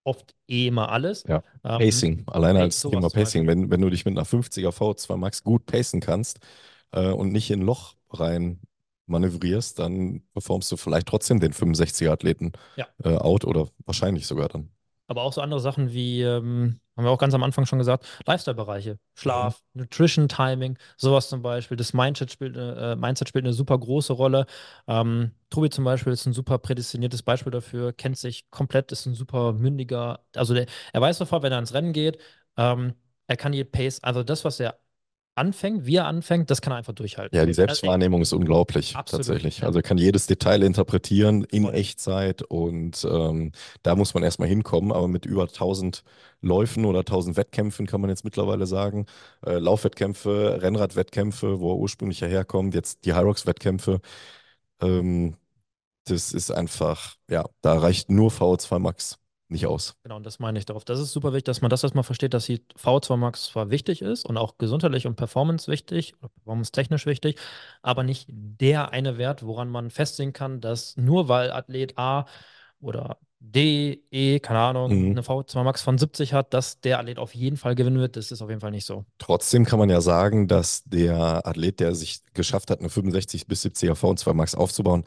oft eh immer alles. Ja. Ähm, Pacing, alleine als Thema Pacing, wenn, wenn du dich mit einer 50er V2 Max gut pacen kannst äh, und nicht in ein Loch rein manövrierst, dann performst du vielleicht trotzdem den 65er Athleten Ja. äh, out oder wahrscheinlich sogar dann. Aber auch so andere Sachen wie, ähm, haben wir auch ganz am Anfang schon gesagt, Lifestyle-Bereiche, Schlaf, Nutrition, Timing, sowas zum Beispiel. Das Mindset spielt, äh, Mindset spielt eine super große Rolle. Ähm, Tobi zum Beispiel ist ein super prädestiniertes Beispiel dafür, kennt sich komplett, ist ein super mündiger, also der, er weiß sofort, wenn er ins Rennen geht, ähm, er kann die Pace, also das, was er anfängt, wie er anfängt, das kann er einfach durchhalten. Ja, die Also, Selbstwahrnehmung ist unglaublich, Absolut, tatsächlich. ja. Also er kann jedes Detail interpretieren in. Echtzeit und ähm, da muss man erstmal hinkommen, aber mit über 1000 Läufen oder 1000 Wettkämpfen kann man jetzt mittlerweile sagen, äh, Laufwettkämpfe, Rennradwettkämpfe, wo er ursprünglich herkommt, jetzt die Hyrox-Wettkämpfe, ähm, das ist einfach, ja, da reicht nur VO2 Max nicht aus. Genau, und das meine ich darauf. Das ist super wichtig, dass man das erstmal versteht, dass die V2 Max zwar wichtig ist und auch gesundheitlich und performance wichtig performance-technisch wichtig, aber nicht der eine Wert, woran man festsehen kann, dass nur weil Athlet A oder D, E, keine Ahnung, Mhm. eine V2 Max von 70 hat, dass der Athlet auf jeden Fall gewinnen wird. Das ist auf jeden Fall nicht so. Trotzdem kann man ja sagen, dass der Athlet, der sich geschafft hat, eine 65 bis 70er V2 Max aufzubauen,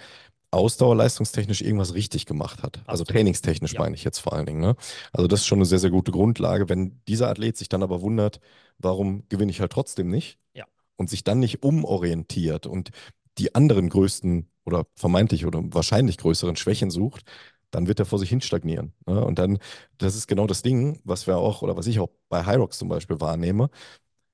ausdauerleistungstechnisch irgendwas richtig gemacht hat. Also trainingstechnisch Ja, meine ich jetzt vor allen Dingen. Ne? Also das ist schon eine sehr, sehr gute Grundlage. Wenn dieser Athlet sich dann aber wundert, warum gewinne ich halt trotzdem nicht ja, und sich dann nicht umorientiert und die anderen größten oder vermeintlich oder wahrscheinlich größeren Schwächen sucht, dann wird er vor sich hin stagnieren. Ne? Und dann, das ist genau das Ding, was wir auch oder was ich auch bei Hyrox zum Beispiel wahrnehme.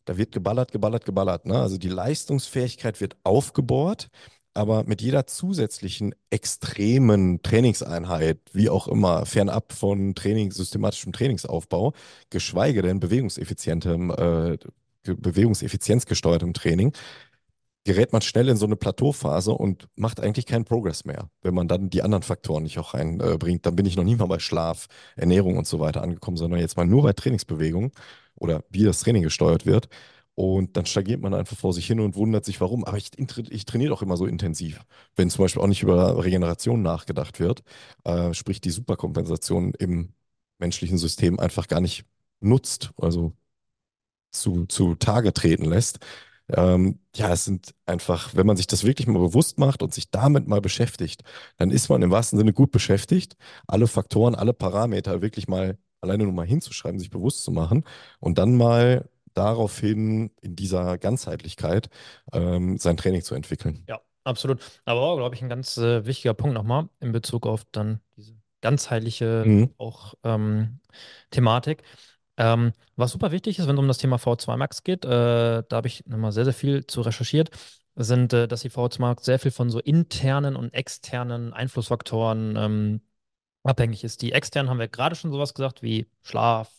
Da wird geballert, geballert, geballert. Ne? Also die Leistungsfähigkeit wird aufgebohrt, aber mit jeder zusätzlichen extremen Trainingseinheit, wie auch immer, fernab von Training, systematischem Trainingsaufbau, geschweige denn bewegungseffizientem, äh, ge- bewegungseffizienzgesteuertem Training, gerät man schnell in so eine Plateauphase und macht eigentlich keinen Progress mehr. Wenn man dann die anderen Faktoren nicht auch reinbringt, dann bin ich noch nie mal bei Schlaf, Ernährung und so weiter angekommen, sondern jetzt mal nur bei Trainingsbewegung oder wie das Training gesteuert wird. Und dann stagniert man einfach vor sich hin und wundert sich, warum. Aber ich, ich trainiere doch immer so intensiv. Wenn zum Beispiel auch nicht über Regeneration nachgedacht wird, äh, sprich die Superkompensation im menschlichen System einfach gar nicht nutzt, also zu, zu Tage treten lässt. Ähm, ja, es sind einfach, wenn man sich das wirklich mal bewusst macht und sich damit mal beschäftigt, dann ist man im wahrsten Sinne gut beschäftigt, alle Faktoren, alle Parameter wirklich mal alleine nur mal hinzuschreiben, sich bewusst zu machen und dann mal daraufhin in dieser Ganzheitlichkeit ähm, sein Training zu entwickeln. ja, absolut. Aber auch, glaube ich, ein ganz äh, wichtiger Punkt nochmal in Bezug auf dann diese ganzheitliche Mhm. auch ähm, Thematik. Ähm, was super wichtig ist, wenn es um das Thema V2 Max geht, äh, da habe ich nochmal sehr, sehr viel zu recherchiert, sind, äh, dass die V2 Max sehr viel von so internen und externen Einflussfaktoren ähm, abhängig ist. Die externen haben wir gerade schon sowas gesagt wie Schlaf,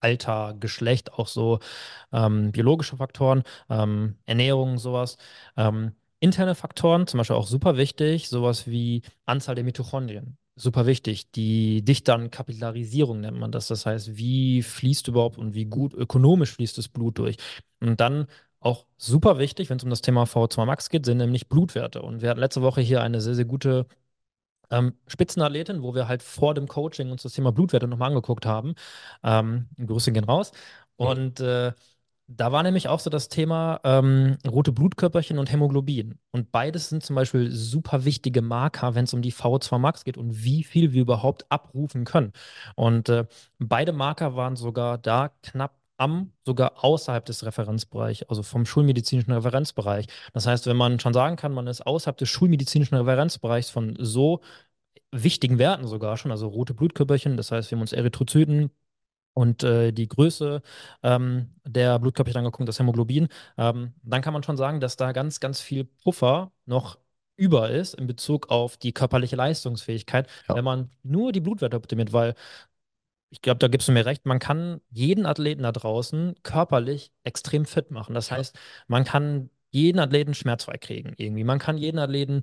Alter, Geschlecht, auch so ähm, biologische Faktoren, ähm, Ernährung, sowas. Ähm, interne Faktoren, zum Beispiel auch super wichtig, sowas wie Anzahl der Mitochondrien. Super wichtig. Die Dichte an Kapillarisierung nennt man das. Das heißt, wie fließt überhaupt und wie gut ökonomisch fließt das Blut durch. Und dann auch super wichtig, wenn es um das Thema V2 Max geht, sind nämlich Blutwerte. Und wir hatten letzte Woche hier eine sehr, sehr gute ähm, Spitzenathletin, wo wir halt vor dem Coaching uns das Thema Blutwerte nochmal angeguckt haben. Ähm, Grüße gehen raus. Und äh, da war nämlich auch so das Thema ähm, rote Blutkörperchen und Hämoglobin. Und beides sind zum Beispiel super wichtige Marker, wenn es um die VO2 Max geht und wie viel wir überhaupt abrufen können. Und äh, beide Marker waren sogar da knapp am, sogar außerhalb des Referenzbereichs, also vom schulmedizinischen Referenzbereich. Das heißt, wenn man schon sagen kann, man ist außerhalb des schulmedizinischen Referenzbereichs von so wichtigen Werten sogar schon, also rote Blutkörperchen, das heißt, wir haben uns Erythrozyten und äh, die Größe ähm, der Blutkörperchen angeguckt, das Hämoglobin, ähm, dann kann man schon sagen, dass da ganz, ganz viel Puffer noch über ist in Bezug auf die körperliche Leistungsfähigkeit, Ja, wenn man nur die Blutwerte optimiert, weil ich glaube, da gibst du mir recht. Man kann jeden Athleten da draußen körperlich extrem fit machen. Das ja, heißt, man kann jeden Athleten schmerzfrei kriegen irgendwie. Man kann jeden Athleten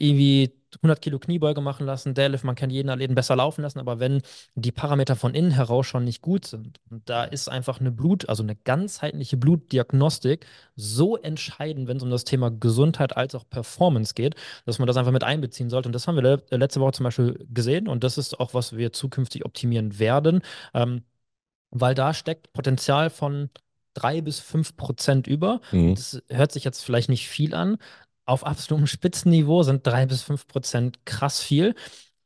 irgendwie 100 Kilo Kniebeuge machen lassen, Deadlift, man kann jeden Athleten besser laufen lassen, aber wenn die Parameter von innen heraus schon nicht gut sind, da ist einfach eine Blut, also eine ganzheitliche Blutdiagnostik so entscheidend, wenn es um das Thema Gesundheit als auch Performance geht, dass man das einfach mit einbeziehen sollte. Und das haben wir le letzte Woche zum Beispiel gesehen und das ist auch, was wir zukünftig optimieren werden, ähm, weil da steckt Potenzial von drei bis fünf Prozent über. mhm. Das hört sich jetzt vielleicht nicht viel an. Auf absolutem Spitzenniveau sind drei bis fünf Prozent krass viel.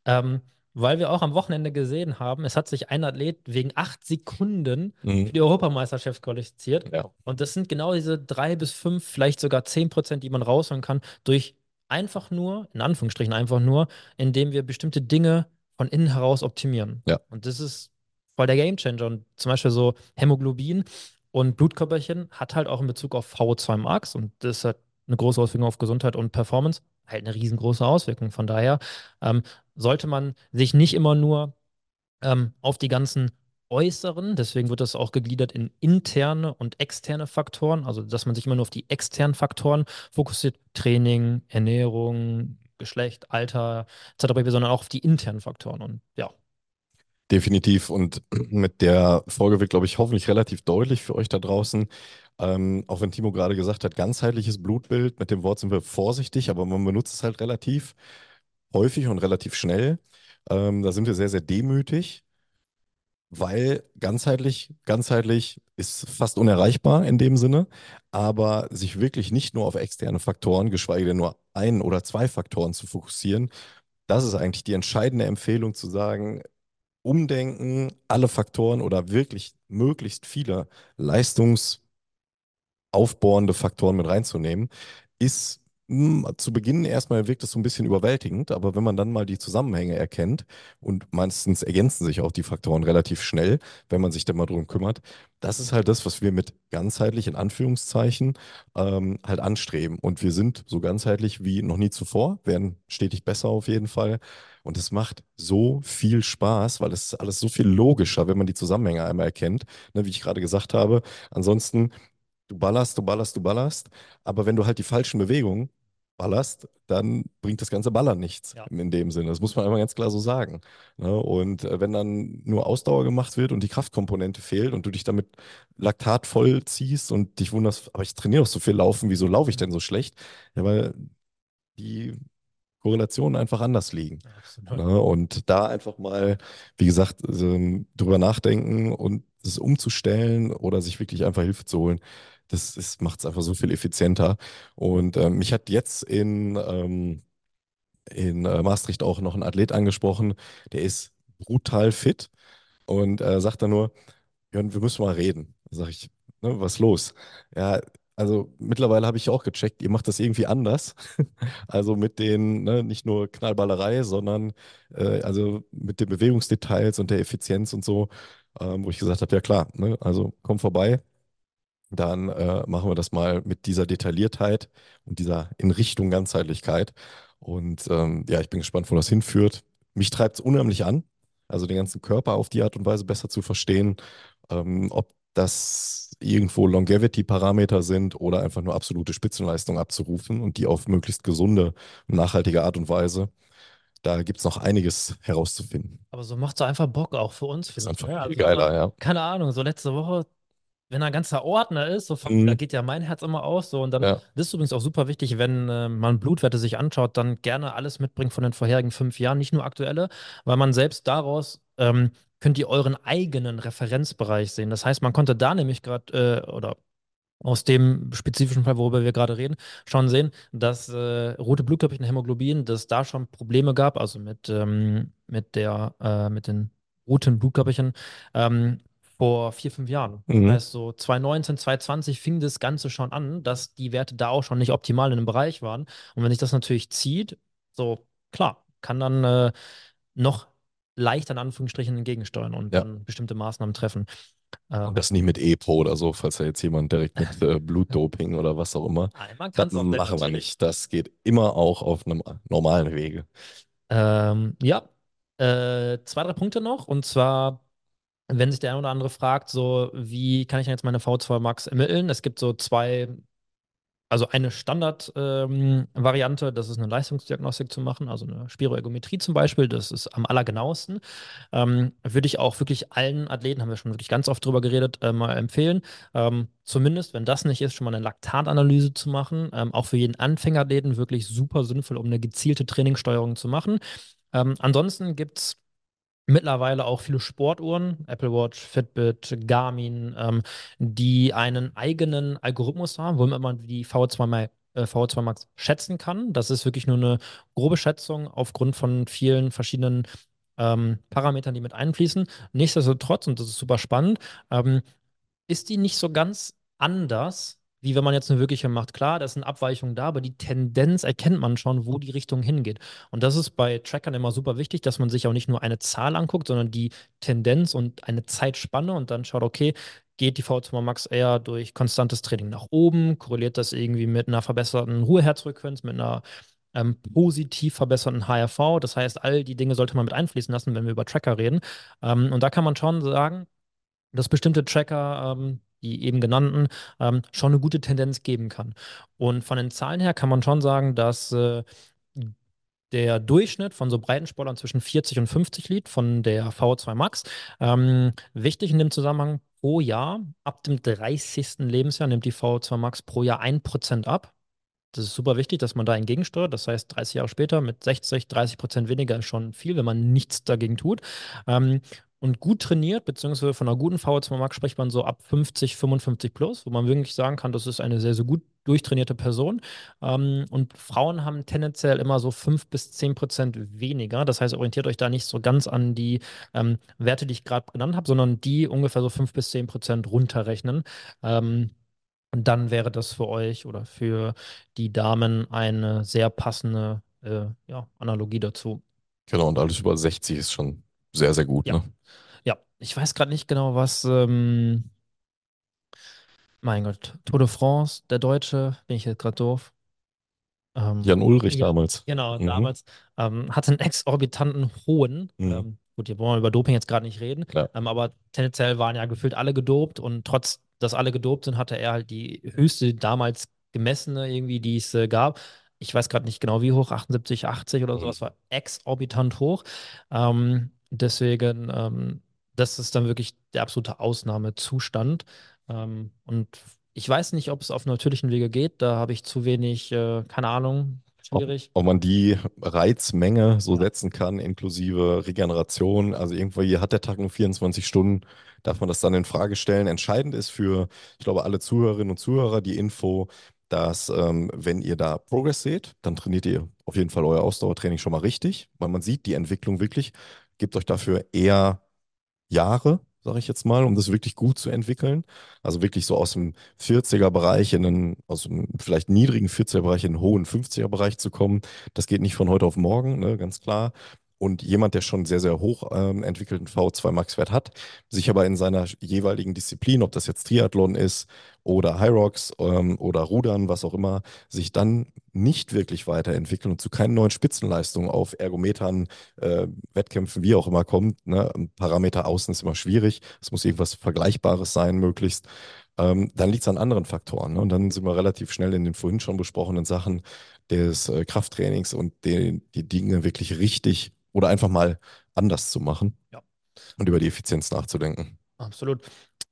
Ähm, weil wir auch am Wochenende gesehen haben, es hat sich ein Athlet wegen acht Sekunden für Mhm. die Europameisterschaft qualifiziert. ja, Und das sind genau diese drei bis fünf, vielleicht sogar zehn Prozent, die man rausholen kann, durch einfach nur, in Anführungsstrichen einfach nur, indem wir bestimmte Dinge von innen heraus optimieren. ja, Und das ist voll der Gamechanger. Und zum Beispiel so Hämoglobin und Blutkörperchen hat halt auch in Bezug auf VO2 Max und das hat eine große Auswirkung auf Gesundheit und Performance, halt eine riesengroße Auswirkung. Von daher ähm, sollte man sich nicht immer nur ähm, auf die ganzen äußeren, deswegen wird das auch gegliedert in interne und externe Faktoren, also dass man sich immer nur auf die externen Faktoren fokussiert, Training, Ernährung, Geschlecht, Alter etc., sondern auch auf die internen Faktoren. Und ja, definitiv. Und mit der Folge wird, glaube ich, hoffentlich relativ deutlich für euch da draußen. Ähm, auch wenn Timo gerade gesagt hat, ganzheitliches Blutbild, mit dem Wort sind wir vorsichtig, aber man benutzt es halt relativ häufig und relativ schnell. Ähm, da sind wir sehr, sehr demütig. weil ganzheitlich, ganzheitlich ist fast unerreichbar in dem Sinne, aber sich wirklich nicht nur auf externe Faktoren, geschweige denn nur ein oder zwei Faktoren zu fokussieren, das ist eigentlich die entscheidende Empfehlung zu sagen, umdenken, alle Faktoren oder wirklich möglichst viele Leistungs- aufbohrende Faktoren mit reinzunehmen, ist mh, zu Beginn erstmal wirkt es so ein bisschen überwältigend, aber wenn man dann mal die Zusammenhänge erkennt und meistens ergänzen sich auch die Faktoren relativ schnell, wenn man sich dann mal drum kümmert, das ist halt das, was wir mit ganzheitlich in Anführungszeichen ähm, halt anstreben. Und wir sind so ganzheitlich wie noch nie zuvor, werden stetig besser auf jeden Fall. Und es macht so viel Spaß, weil es ist alles so viel logischer, wenn man die Zusammenhänge einmal erkennt, ne, wie ich gerade gesagt habe. Ansonsten Du ballerst, du ballerst, du ballerst, aber wenn du halt die falschen Bewegungen ballerst, dann bringt das ganze Ballern nichts Ja. in dem Sinne. Das muss man einmal ganz klar so sagen. Ne? Und äh, wenn dann nur Ausdauer gemacht wird und die Kraftkomponente fehlt und du dich damit Laktat voll ziehst und dich wunderst, aber ich trainiere doch so viel Laufen, wieso laufe ich denn so schlecht? Ja, weil die Korrelationen einfach anders liegen. Ne? Und da einfach mal, wie gesagt, drüber nachdenken und es umzustellen oder sich wirklich einfach Hilfe zu holen, das, macht es einfach so viel effizienter. Und ähm, mich hat jetzt in, ähm, in äh, Maastricht auch noch ein Athlet angesprochen, der ist brutal fit und äh, sagt dann nur, Jörn, wir müssen mal reden. Da sag ich, ne, was ist los? Ja, also mittlerweile habe ich auch gecheckt, ihr macht das irgendwie anders. [laughs] Also mit den, ne, nicht nur Knallballerei, sondern äh, also mit den Bewegungsdetails und der Effizienz und so, ähm, wo ich gesagt habe, ja klar, ne, also komm vorbei, dann äh, machen wir das mal mit dieser Detailliertheit und dieser in Richtung Ganzheitlichkeit. Und ähm, ja, ich bin gespannt, wo das hinführt. Mich treibt es unheimlich an, also den ganzen Körper auf die Art und Weise besser zu verstehen, ähm, ob das irgendwo Longevity-Parameter sind oder einfach nur absolute Spitzenleistung abzurufen und die auf möglichst gesunde und nachhaltige Art und Weise. Da gibt es noch einiges herauszufinden. Aber so macht es einfach Bock auch für uns, Das ist einfach Ja, also geiler, immer, ja. keine Ahnung, so letzte Woche, wenn da ein ganzer Ordner ist, so, fuck, da Mhm. geht ja mein Herz immer aus. So, und dann Ja. das ist übrigens auch super wichtig, wenn äh, man Blutwerte sich anschaut, dann gerne alles mitbringen von den vorherigen fünf Jahren, nicht nur aktuelle, weil man selbst daraus ähm, könnt ihr euren eigenen Referenzbereich sehen. Das heißt, man konnte da nämlich gerade, äh, oder aus dem spezifischen Fall, worüber wir gerade reden, schon sehen, dass äh, rote Blutkörperchen, Hämoglobin, dass da schon Probleme gab, also mit, ähm, mit der, äh, mit den roten Blutkörperchen, ähm, vor vier, fünf Jahren. Das Mhm. heißt, so 2019, 2020 fing das Ganze schon an, dass die Werte da auch schon nicht optimal in dem Bereich waren. Und wenn sich das natürlich zieht, so klar, kann dann äh, noch leichter in Anführungsstrichen entgegensteuern und Ja. dann bestimmte Maßnahmen treffen. Äh, Und das nicht mit EPO oder so, falls da jetzt jemand direkt mit [laughs] äh, Blutdoping oder was auch immer. Das es auch nennen, machen wir nicht. Das geht immer auch auf einem normalen Wege. Ähm, ja, äh, zwei, drei Punkte noch. Und zwar, wenn sich der eine oder andere fragt, so, wie kann ich denn jetzt meine V2 Max ermitteln? Es gibt so zwei, also eine Standard-Variante, das ist eine Leistungsdiagnostik zu machen, also eine Spiroergometrie zum Beispiel, das ist am allergenauesten. Ähm, würde ich auch wirklich allen Athleten, haben wir schon wirklich ganz oft drüber geredet, äh, mal empfehlen. Ähm, zumindest, wenn das nicht ist, schon mal eine Laktatanalyse zu machen. Ähm, auch für jeden Anfängerathleten wirklich super sinnvoll, um eine gezielte Trainingssteuerung zu machen. Ähm, ansonsten gibt es mittlerweile auch viele Sportuhren, Apple Watch, Fitbit, Garmin, ähm, die einen eigenen Algorithmus haben, womit man die VO2 Max, äh, VO2 Max schätzen kann. Das ist wirklich nur eine grobe Schätzung aufgrund von vielen verschiedenen ähm, Parametern, die mit einfließen. Nichtsdestotrotz, und das ist super spannend, ähm, ist die nicht so ganz anders, wie wenn man jetzt eine wirkliche macht. Klar, da sind Abweichungen da, aber die Tendenz erkennt man schon, wo die Richtung hingeht. Und das ist bei Trackern immer super wichtig, dass man sich auch nicht nur eine Zahl anguckt, sondern die Tendenz und eine Zeitspanne und dann schaut, okay, geht die V2 Max eher durch konstantes Training nach oben, korreliert das irgendwie mit einer verbesserten Ruheherzfrequenz, mit einer ähm, positiv verbesserten HRV. Das heißt, all die Dinge sollte man mit einfließen lassen, wenn wir über Tracker reden. Ähm, und da kann man schon sagen, dass bestimmte Tracker, ähm, die eben genannten, ähm, schon eine gute Tendenz geben kann. Und von den Zahlen her kann man schon sagen, dass äh, der Durchschnitt von so Breitensportlern zwischen 40 und 50 liegt, von der VO2 Max. Ähm, wichtig in dem Zusammenhang, pro Jahr, ab dem 30. Lebensjahr nimmt die VO2 Max pro Jahr 1% ab. Das ist super wichtig, dass man da entgegensteuert. Das heißt, 30 Jahre später mit 60, 30 Prozent weniger ist schon viel, wenn man nichts dagegen tut. Ähm, Und gut trainiert, beziehungsweise von einer guten VO2 Max spricht man so ab 50, 55 plus, wo man wirklich sagen kann, das ist eine sehr, sehr gut durchtrainierte Person. Ähm, und Frauen haben tendenziell immer so 5 bis 10 Prozent weniger. Das heißt, orientiert euch da nicht so ganz an die ähm, Werte, die ich gerade genannt habe, sondern die ungefähr so 5 bis 10 Prozent runterrechnen. Ähm, und dann wäre das für euch oder für die Damen eine sehr passende äh, ja, Analogie dazu. Genau, und alles über 60 ist schon sehr, sehr gut, Ja. ne? Ja, ich weiß gerade nicht genau, was. Ähm, mein Gott, Tour de France, der Deutsche, bin ich jetzt gerade doof. Ähm, Jan Ulrich ja, damals. genau, Mhm. damals. Ähm, hatte einen exorbitanten hohen. Mhm. Ähm, gut, hier wollen wir über Doping jetzt gerade nicht reden. Ähm, aber tendenziell waren ja gefühlt alle gedopt und trotz, dass alle gedopt sind, hatte er halt die höchste damals gemessene irgendwie, die es äh, gab. Ich weiß gerade nicht genau wie hoch, 78, 80 oder so. Mhm. Das war exorbitant hoch. Ähm, deswegen, ähm, das ist dann wirklich der absolute Ausnahmezustand. Ähm, und ich weiß nicht, ob es auf natürlichen Wege geht. Da habe ich zu wenig, äh, keine Ahnung, Ob, schwierig. ob man die Reizmenge so Ja, setzen kann, inklusive Regeneration. Also irgendwie hat der Tag nur 24 Stunden, darf man das dann in Frage stellen. Entscheidend ist für, ich glaube, alle Zuhörerinnen und Zuhörer die Info, dass ähm, wenn ihr da Progress seht, dann trainiert ihr auf jeden Fall euer Ausdauertraining schon mal richtig, weil man sieht die Entwicklung wirklich. Gebt euch dafür eher Jahre, sage ich jetzt mal, um das wirklich gut zu entwickeln. Also wirklich so aus dem 40er-Bereich in einen, aus dem vielleicht niedrigen 40er-Bereich in einen hohen 50er-Bereich zu kommen. Das geht nicht von heute auf morgen, ne, ganz klar. Und jemand, der schon sehr, sehr hoch ähm, entwickelten VO2 Max-Wert hat, sich aber in seiner jeweiligen Disziplin, ob das jetzt Triathlon ist oder Hyrox ähm, oder Rudern, was auch immer, sich dann nicht wirklich weiterentwickeln und zu keinen neuen Spitzenleistungen auf Ergometern, äh, Wettkämpfen, wie auch immer kommt. Ne? Parameter außen ist immer schwierig. Es muss irgendwas Vergleichbares sein, möglichst. Ähm, dann liegt es an anderen Faktoren. Ne? Und dann sind wir relativ schnell in den vorhin schon besprochenen Sachen des äh, Krafttrainings und die, die Dinge wirklich richtig oder einfach mal anders zu machen ja, und über die Effizienz nachzudenken. absolut.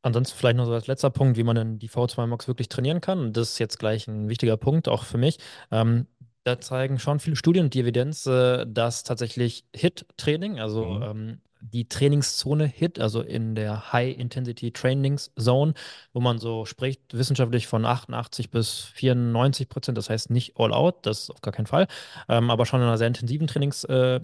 Ansonsten vielleicht noch so als letzter Punkt, wie man denn die V2 Max wirklich trainieren kann. Und das ist jetzt gleich ein wichtiger Punkt, auch für mich. Ähm, da zeigen schon viele Studien und die Evidenz, äh, dass tatsächlich HIT-Training, also Mhm. ähm, die Trainingszone HIT, also in der High Intensity Trainings Zone, wo man so spricht, wissenschaftlich von 88 bis 94 Prozent, das heißt nicht all out, das auf gar keinen Fall, ähm, aber schon in einer sehr intensiven Trainings, äh,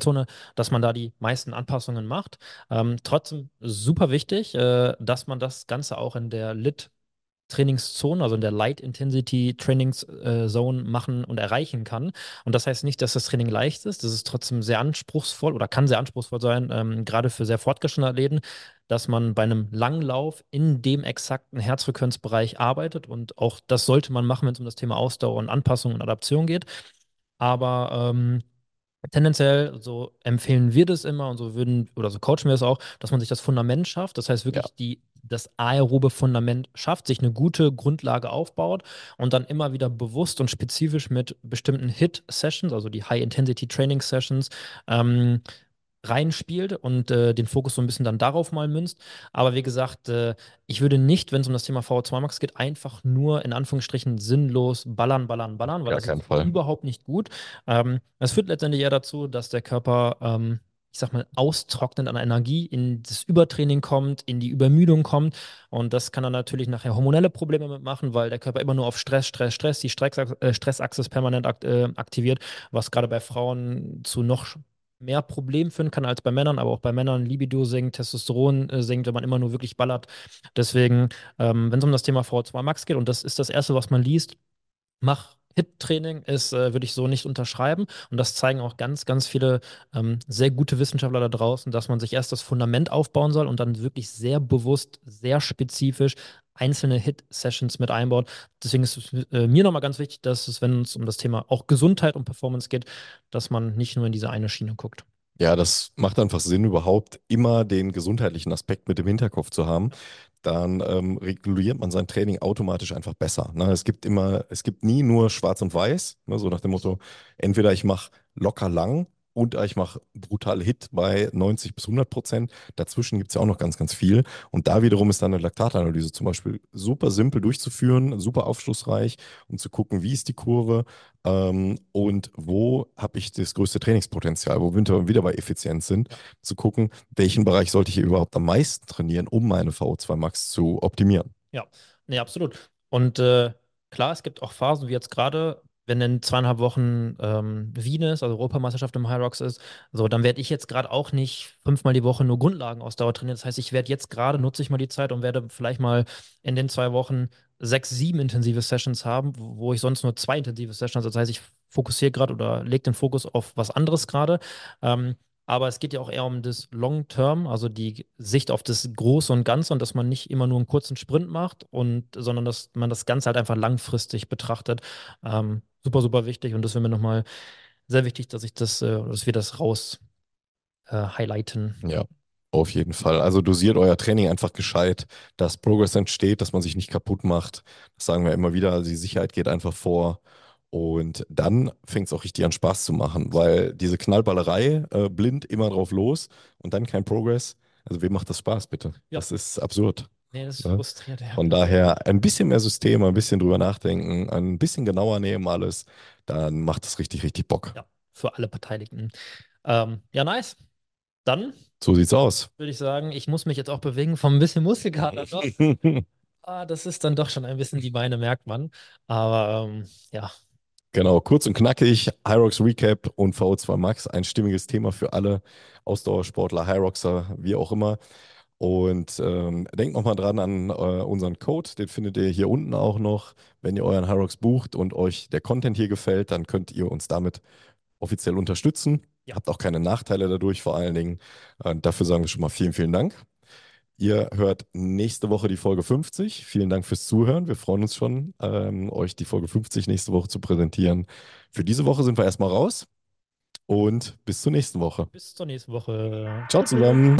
Zone, dass man da die meisten Anpassungen macht. Ähm, trotzdem super wichtig, äh, dass man das Ganze auch in der Lit Trainingszone, also in der Light Intensity Trainingszone machen und erreichen kann. Und das heißt nicht, dass das Training leicht ist. Das ist trotzdem sehr anspruchsvoll oder kann sehr anspruchsvoll sein, ähm, gerade für sehr fortgeschrittene Athleten, dass man bei einem Langlauf in dem exakten Herzfrequenzbereich arbeitet. Und auch das sollte man machen, wenn es um das Thema Ausdauer und Anpassung und Adaption geht. Aber ähm, Tendenziell, so empfehlen wir das immer und so würden, oder so coachen wir es auch, dass man sich das Fundament schafft. Das heißt Ja, wirklich die, das aerobe Fundament schafft, sich eine gute Grundlage aufbaut und dann immer wieder bewusst und spezifisch mit bestimmten Hit-Sessions, also die High-Intensity-Training-Sessions, ähm, reinspielt und äh, den Fokus so ein bisschen dann darauf mal münzt. Aber wie gesagt, äh, ich würde nicht, wenn es um das Thema VO2 Max geht, einfach nur in Anführungsstrichen sinnlos ballern, ballern, ballern, weil gar das ist Fall. überhaupt nicht gut. Ähm, es führt letztendlich eher dazu, dass der Körper, ähm, ich sag mal, austrocknet an Energie, in das Übertraining kommt, in die Übermüdung kommt. Und das kann dann natürlich nachher hormonelle Probleme mitmachen, weil der Körper immer nur auf Stress, Stress, Stress, die Stressachse, äh, Stressachse permanent akt, äh, aktiviert, was gerade bei Frauen zu noch mehr Problemen führen kann als bei Männern, aber auch bei Männern Libido sinkt, Testosteron äh, sinkt, wenn man immer nur wirklich ballert. Deswegen, ähm, wenn es um das Thema VO2 Max geht, und das ist das Erste, was man liest, mach HIT-Training ist, äh, würde ich so nicht unterschreiben. Und das zeigen auch ganz, ganz viele ähm, sehr gute Wissenschaftler da draußen, dass man sich erst das Fundament aufbauen soll und dann wirklich sehr bewusst, sehr spezifisch einzelne HIT-Sessions mit einbaut. Deswegen ist es äh, mir nochmal ganz wichtig, dass es, wenn es um das Thema auch Gesundheit und Performance geht, dass man nicht nur in diese eine Schiene guckt. Ja, das macht einfach Sinn, überhaupt immer den gesundheitlichen Aspekt mit im Hinterkopf zu haben. Dann ähm, reguliert man sein Training automatisch einfach besser. Ne? Es gibt immer, es gibt nie nur schwarz und weiß, ne? So nach dem Motto, entweder ich mache locker lang und ich mache brutal Hit bei 90 bis 100 Prozent. Dazwischen gibt es ja auch noch ganz, ganz viel. Und da wiederum ist dann eine Laktatanalyse zum Beispiel super simpel durchzuführen, super aufschlussreich, um zu gucken, wie ist die Kurve ähm, und wo habe ich das größte Trainingspotenzial, wo wir wieder bei Effizienz sind, zu gucken, welchen Bereich sollte ich hier überhaupt am meisten trainieren, um meine VO2 Max zu optimieren. Ja, nee, absolut. Und äh, klar, es gibt auch Phasen wie jetzt gerade, wenn in zweieinhalb Wochen ähm, Wien ist, also Europameisterschaft im High Rocks ist, so, dann werde ich jetzt gerade auch nicht fünfmal die Woche nur Grundlagenausdauer trainieren. Das heißt, ich werde jetzt gerade, nutze ich mal die Zeit und werde vielleicht mal in den zwei Wochen sechs, sieben intensive Sessions haben, wo ich sonst nur zwei intensive Sessions, habe. das heißt, ich fokussiere gerade oder lege den Fokus auf was anderes gerade. Ähm, aber es geht ja auch eher um das Long Term, also die Sicht auf das Große und Ganze und dass man nicht immer nur einen kurzen Sprint macht und sondern dass man das Ganze halt einfach langfristig betrachtet. Ähm, super, super wichtig und das wäre mir nochmal sehr wichtig, dass ich das, äh, dass wir das raus äh, highlighten. Ja, auf jeden Fall. Also dosiert euer Training einfach gescheit, dass Progress entsteht, dass man sich nicht kaputt macht. Das sagen wir immer wieder. Also die Sicherheit geht einfach vor. Und dann fängt es auch richtig an Spaß zu machen, weil diese Knallballerei, äh, blind immer drauf los und dann kein Progress. Also wem macht das Spaß, bitte? Ja. Das ist absurd. Nee, das Ja. frustriert. Ja. Von daher ein bisschen mehr System, ein bisschen drüber nachdenken, ein bisschen genauer nehmen alles, dann macht das richtig, richtig Bock. Ja, für alle Beteiligten. Ähm, ja, nice. Dann So sieht's aus. würde ich sagen, ich muss mich jetzt auch bewegen vom ein bisschen Muskelkater. Doch. [laughs] Ah, das ist dann doch schon ein bisschen die Beine, merkt man. Aber ähm, ja, Genau, kurz und knackig, Hyrox Recap und VO2 Max, ein stimmiges Thema für alle Ausdauersportler, Hyroxer, wie auch immer. Und ähm, denkt nochmal dran an äh, unseren Code, den findet ihr hier unten auch noch. Wenn ihr euren Hyrox bucht und euch der Content hier gefällt, dann könnt ihr uns damit offiziell unterstützen. Ihr habt auch keine Nachteile dadurch, vor allen Dingen. Äh, dafür sagen wir schon mal vielen, vielen Dank. Ihr hört nächste Woche die Folge 50. Vielen Dank fürs Zuhören. Wir freuen uns schon, ähm, euch die Folge 50 nächste Woche zu präsentieren. Für diese Woche sind wir erstmal raus und bis zur nächsten Woche. bis zur nächsten Woche. Ciao zusammen.